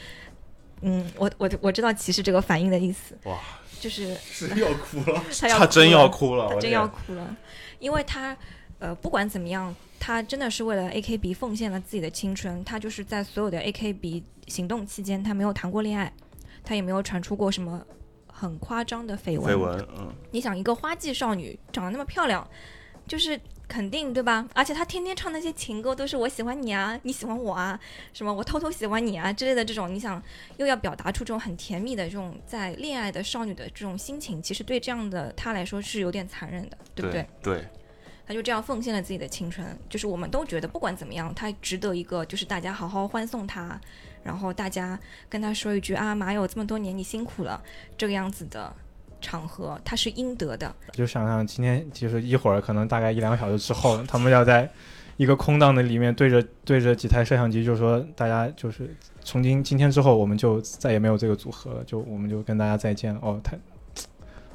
嗯，我我我知道其实这个反应的意思，哇，就是是要哭了。他要他真要哭了，他真要哭了，因为他呃不管怎么样，他真的是为了 AKB 奉献了自己的青春。他就是在所有的 AKB 行动期间，他没有谈过恋爱，他也没有传出过什么很夸张的绯闻。绯闻，嗯，你想，一个花季少女长得那么漂亮，就是肯定对吧？而且他天天唱那些情歌，都是我喜欢你啊，你喜欢我啊，什么我偷偷喜欢你啊之类的这种，你想又要表达出这种很甜蜜的这种在恋爱的少女的这种心情，其实对这样的他来说是有点残忍的，对不对？对？他就这样奉献了自己的青春，就是我们都觉得不管怎么样，他值得一个就是大家好好欢送他，然后大家跟他说一句啊，马友这么多年你辛苦了，这个样子的场合，它是应得的。就想想今天就是一会儿，可能大概一两个小时之后，他们要在一个空荡的里面对着对着几台摄像机，就说大家就是从今今天之后，我们就再也没有这个组合了，就我们就跟大家再见了。哦，太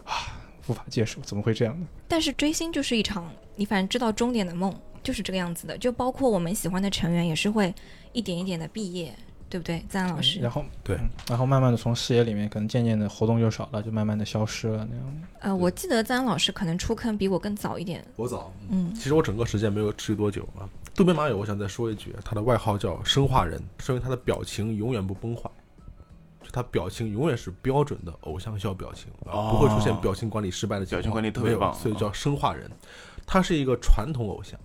啊，无法接受，怎么会这样呢？但是追星就是一场你反正知道终点的梦，就是这个样子的。就包括我们喜欢的成员也是会一点一点的毕业，对不对？赞恩老师然，后对嗯然后慢慢的从视野里面，可能渐渐的活动就少了，就慢慢的消失了那样。呃，我记得赞恩老师可能出坑比我更早一点，我早，嗯，其实我整个时间没有持续多久啊。渡边麻友，我想再说一句，他的外号叫生化人，是因为他的表情永远不崩坏，就他表情永远是标准的偶像笑表情不会出现表情管理失败的情况，表情管理特别没有棒所以叫生化人。他是一个传统偶像，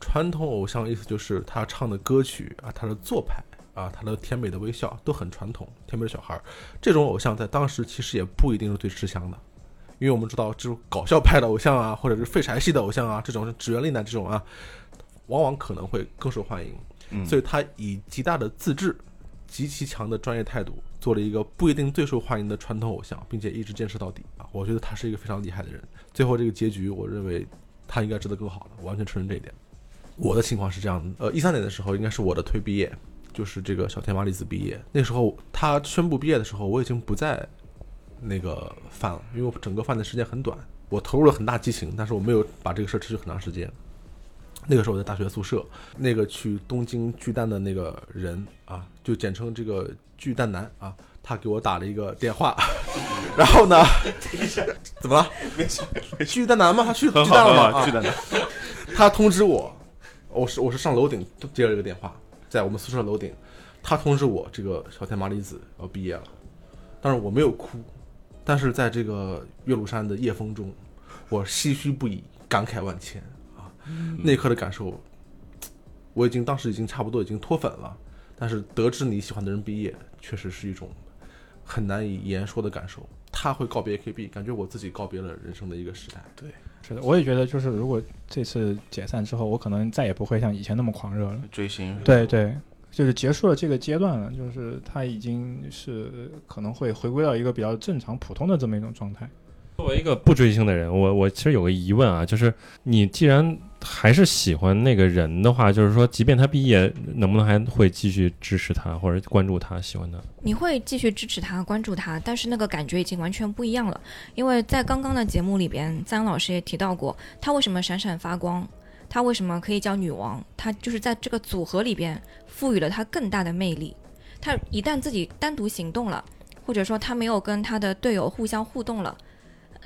传统偶像意思就是他唱的歌曲啊，他的做派啊，他的甜美的微笑都很传统，甜美的小孩儿。这种偶像在当时其实也不一定是最吃香的。因为我们知道，这种搞笑派的偶像啊，或者是废柴系的偶像啊，这种指原力男这种啊，往往可能会更受欢迎。嗯所以他以极大的自制、极其强的专业态度，做了一个不一定最受欢迎的传统偶像，并且一直坚持到底啊！我觉得他是一个非常厉害的人。最后这个结局，我认为他应该值得更好的，我完全承认这一点。我的情况是这样的，呃，一三年的时候应该是我的推毕业，就是这个小天麻里子毕业。那时候他宣布毕业的时候，我已经不在那个饭了，因为我整个饭的时间很短，我投入了很大激情，但是我没有把这个事儿持续很长时间。那个时候我在大学宿舍，那个去东京巨蛋的那个人啊，就简称这个巨蛋男啊，他给我打了一个电话，然后呢，怎么了？巨蛋男吗？他去巨蛋了吗？啊巨蛋男，他通知我，我是我是上楼顶接了一个电话，在我们宿舍楼顶，他通知我这个小天麻里子要毕业了，但是我没有哭，但是在这个岳麓山的夜风中，我唏嘘不已，感慨万千啊！那一刻的感受，我已经当时已经差不多已经脱粉了，但是得知你喜欢的人毕业，确实是一种很难以言说的感受。他会告别 KB，感觉我自己告别了人生的一个时代。对，是的，我也觉得，就是如果这次解散之后，我可能再也不会像以前那么狂热了。追星，对对，就是结束了这个阶段了，就是他已经是可能会回归到一个比较正常、普通的这么一种状态。作为一个不追星的人，我我其实有个疑问啊，就是你既然还是喜欢那个人的话，就是说，即便他毕业，能不能还会继续支持他或者关注他、喜欢他？你会继续支持他、关注他，但是那个感觉已经完全不一样了。因为在刚刚的节目里边，赞恩老师也提到过，他为什么闪闪发光，他为什么可以叫女王，他就是在这个组合里边赋予了他更大的魅力。他一旦自己单独行动了，或者说他没有跟他的队友互相互动了，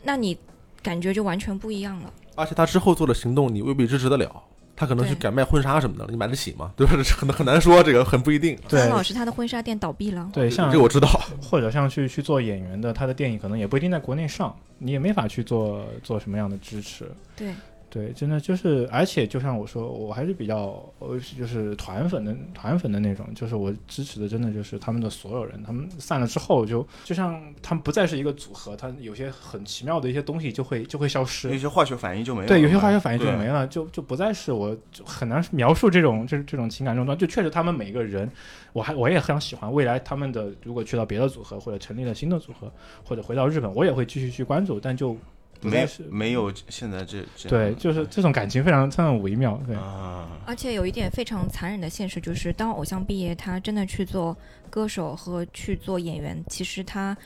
那你感觉就完全不一样了。而且他之后做的行动，你未必支持得了。他可能去对改卖婚纱什么的，你买得起吗？对吧？这很很难说，这个很不一定。对潘老师他的婚纱店倒闭了，对，像这个我知道。或者像去去做演员的，他的电影可能也不一定在国内上，你也没法去做做什么样的支持。对，对，真的就是，而且就像我说，我还是比较，呃，就是团粉的团粉的那种，就是我支持的，真的就是他们的所有人。他们散了之后就，就像他们不再是一个组合，他有些很奇妙的一些东西就会就会消有失。些化学反应就没了。对，有些化学反应就没了，就就不再是我就很难描述这种这这种情感终端。就确实他们每个人，我还我也非常喜欢。未来他们的如果去到别的组合或者成立了新的组合，或者回到日本，我也会继续去关注，但就不没有没有现在这这对，就是这种感情非常非常微妙。对，啊，而且有一点非常残忍的现实，就是当偶像毕业，他真的去做歌手和去做演员，其实他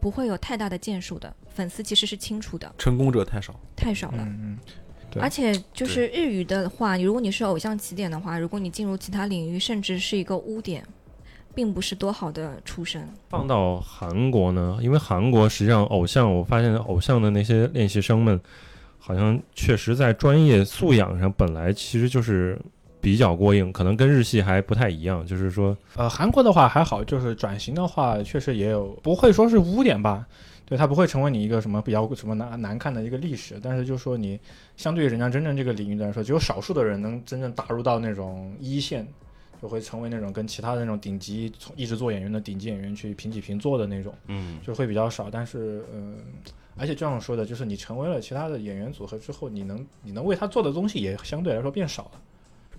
不会有太大的建树的，粉丝其实是清楚的，成功者太少。太少了。嗯嗯，对而且就是日语的话，如果你是偶像起点的话，如果你进入其他领域，甚至是一个污点，并不是多好的出身。放到韩国呢，因为韩国实际上偶像，我发现偶像的那些练习生们，好像确实在专业素养上本来其实就是比较过硬，可能跟日系还不太一样。就是说，呃，韩国的话还好，就是转型的话，确实也有不会说是污点吧。对，它不会成为你一个什么比较什么难难看的一个历史，但是就说你相对于人家真正这个领域来说，只有少数的人能真正打入到那种一线，就会成为那种跟其他的那种顶级从一直做演员的顶级演员去平起平坐的那种，嗯，就会比较少。但是，嗯、而且这样说的，就是你成为了其他的演员组合之后，你能你能为他做的东西也相对来说变少了。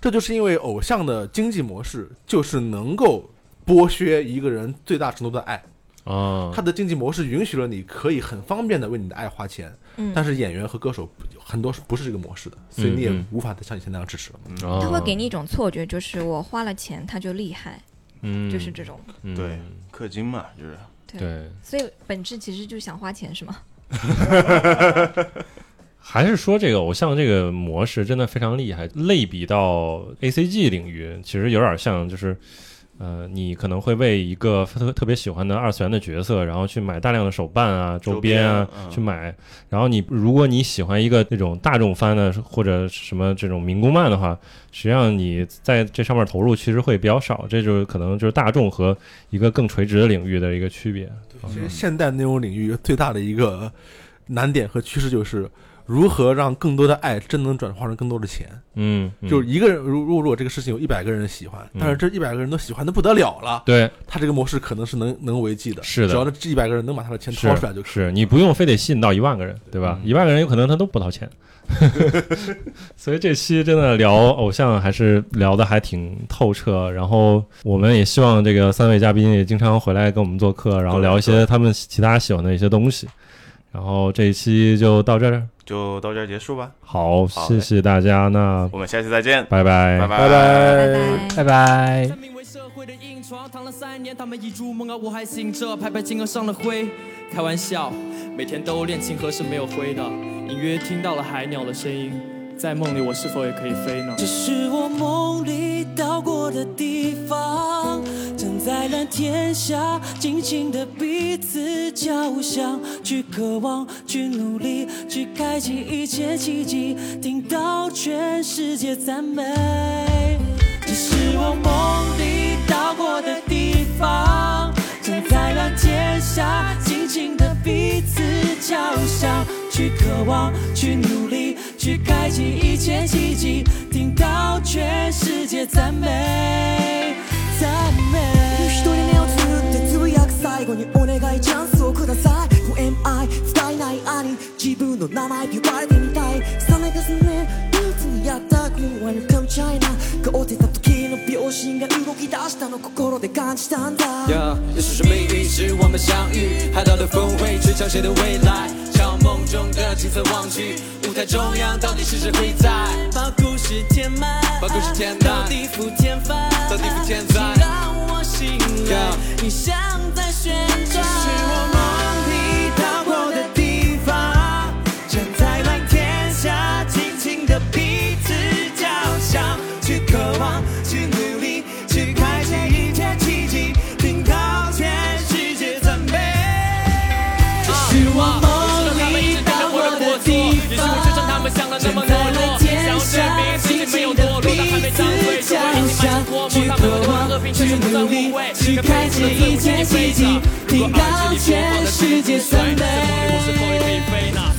这就是因为偶像的经济模式就是能够剥削一个人最大程度的爱，啊他，的经济模式允许了你可以很方便的为你的爱花钱，嗯，但是演员和歌手很多是不是这个模式的，所以你也无法像以前那样支持了。他他会给你一种错觉，就是我花了钱他就厉害，嗯，就是这种。嗯。对氪金嘛，就是。对，对，所以本质其实就是想花钱，是吗？还是说这个偶像这个模式真的非常厉害，类比到 A C G 领域，其实有点像，就是呃，你可能会为一个特特别喜欢的二次元的角色，然后去买大量的手办啊、周边啊边嗯去买。然后你如果你喜欢一个那种大众番的或者什么这种民工漫的话，实际上你在这上面投入其实会比较少，这就是可能就是大众和一个更垂直的领域的一个区别。其实现代内容领域最大的一个难点和趋势就是如何让更多的爱真能转化成更多的钱。嗯，嗯就是一个人，如如果这个事情有一百个人喜欢，嗯但是这一百个人都喜欢的不得了了，对，他这个模式可能是能能为继的。是的只要这一百个人能把他的钱掏出来就可以。是你不用非得吸引到一万个人，对吧？嗯一万个人有可能他都不掏钱，所以这期真的聊偶像还是聊的还挺透彻。然后我们也希望这个三位嘉宾也经常回来跟我们做客，然后聊一些他们其他喜欢的一些东西。然后这一期就到这儿，就到这儿结束吧。好，好谢谢大家，那我们下期再见，拜拜，拜拜拜拜拜。拜为社会的硬床，躺了三年，他们已入梦啊，我还醒着，拍拍肩而上了灰。开玩笑，每天都练琴，何时没有灰的？隐约听到了海鸟的声音，在梦里我是否也可以飞呢？这是我梦里到过的地方，天下，尽情的彼此交响，去渴望，去努力，去开启一切奇迹，听到全世界赞美。这是我梦里到过的地方，站在蓝天下，尽情的彼此交响，去渴望，去努力，去开启一切奇迹，听到全世界赞美，赞美。一人目をつぶってつぶやく最後にお願いチャンスをください。Who am I? 使えない兄。自分の名前呼ばれてみたい。冷めかすね。いつにやったく Welcome China 顔出た時の秒針が動き出したの心で感じたんだ Yeah，也许是命运使我们相遇，海岛的峰会吹响谁的未来？向梦中的景色望去，舞台中央到底是谁会在？把故事填满，把故事填满到地府天翻，到地府天翻请让我醒来 Yeah，你像在旋转。 和我一努力，去开启一切奇迹，提高全的世界。三倍，可以飞。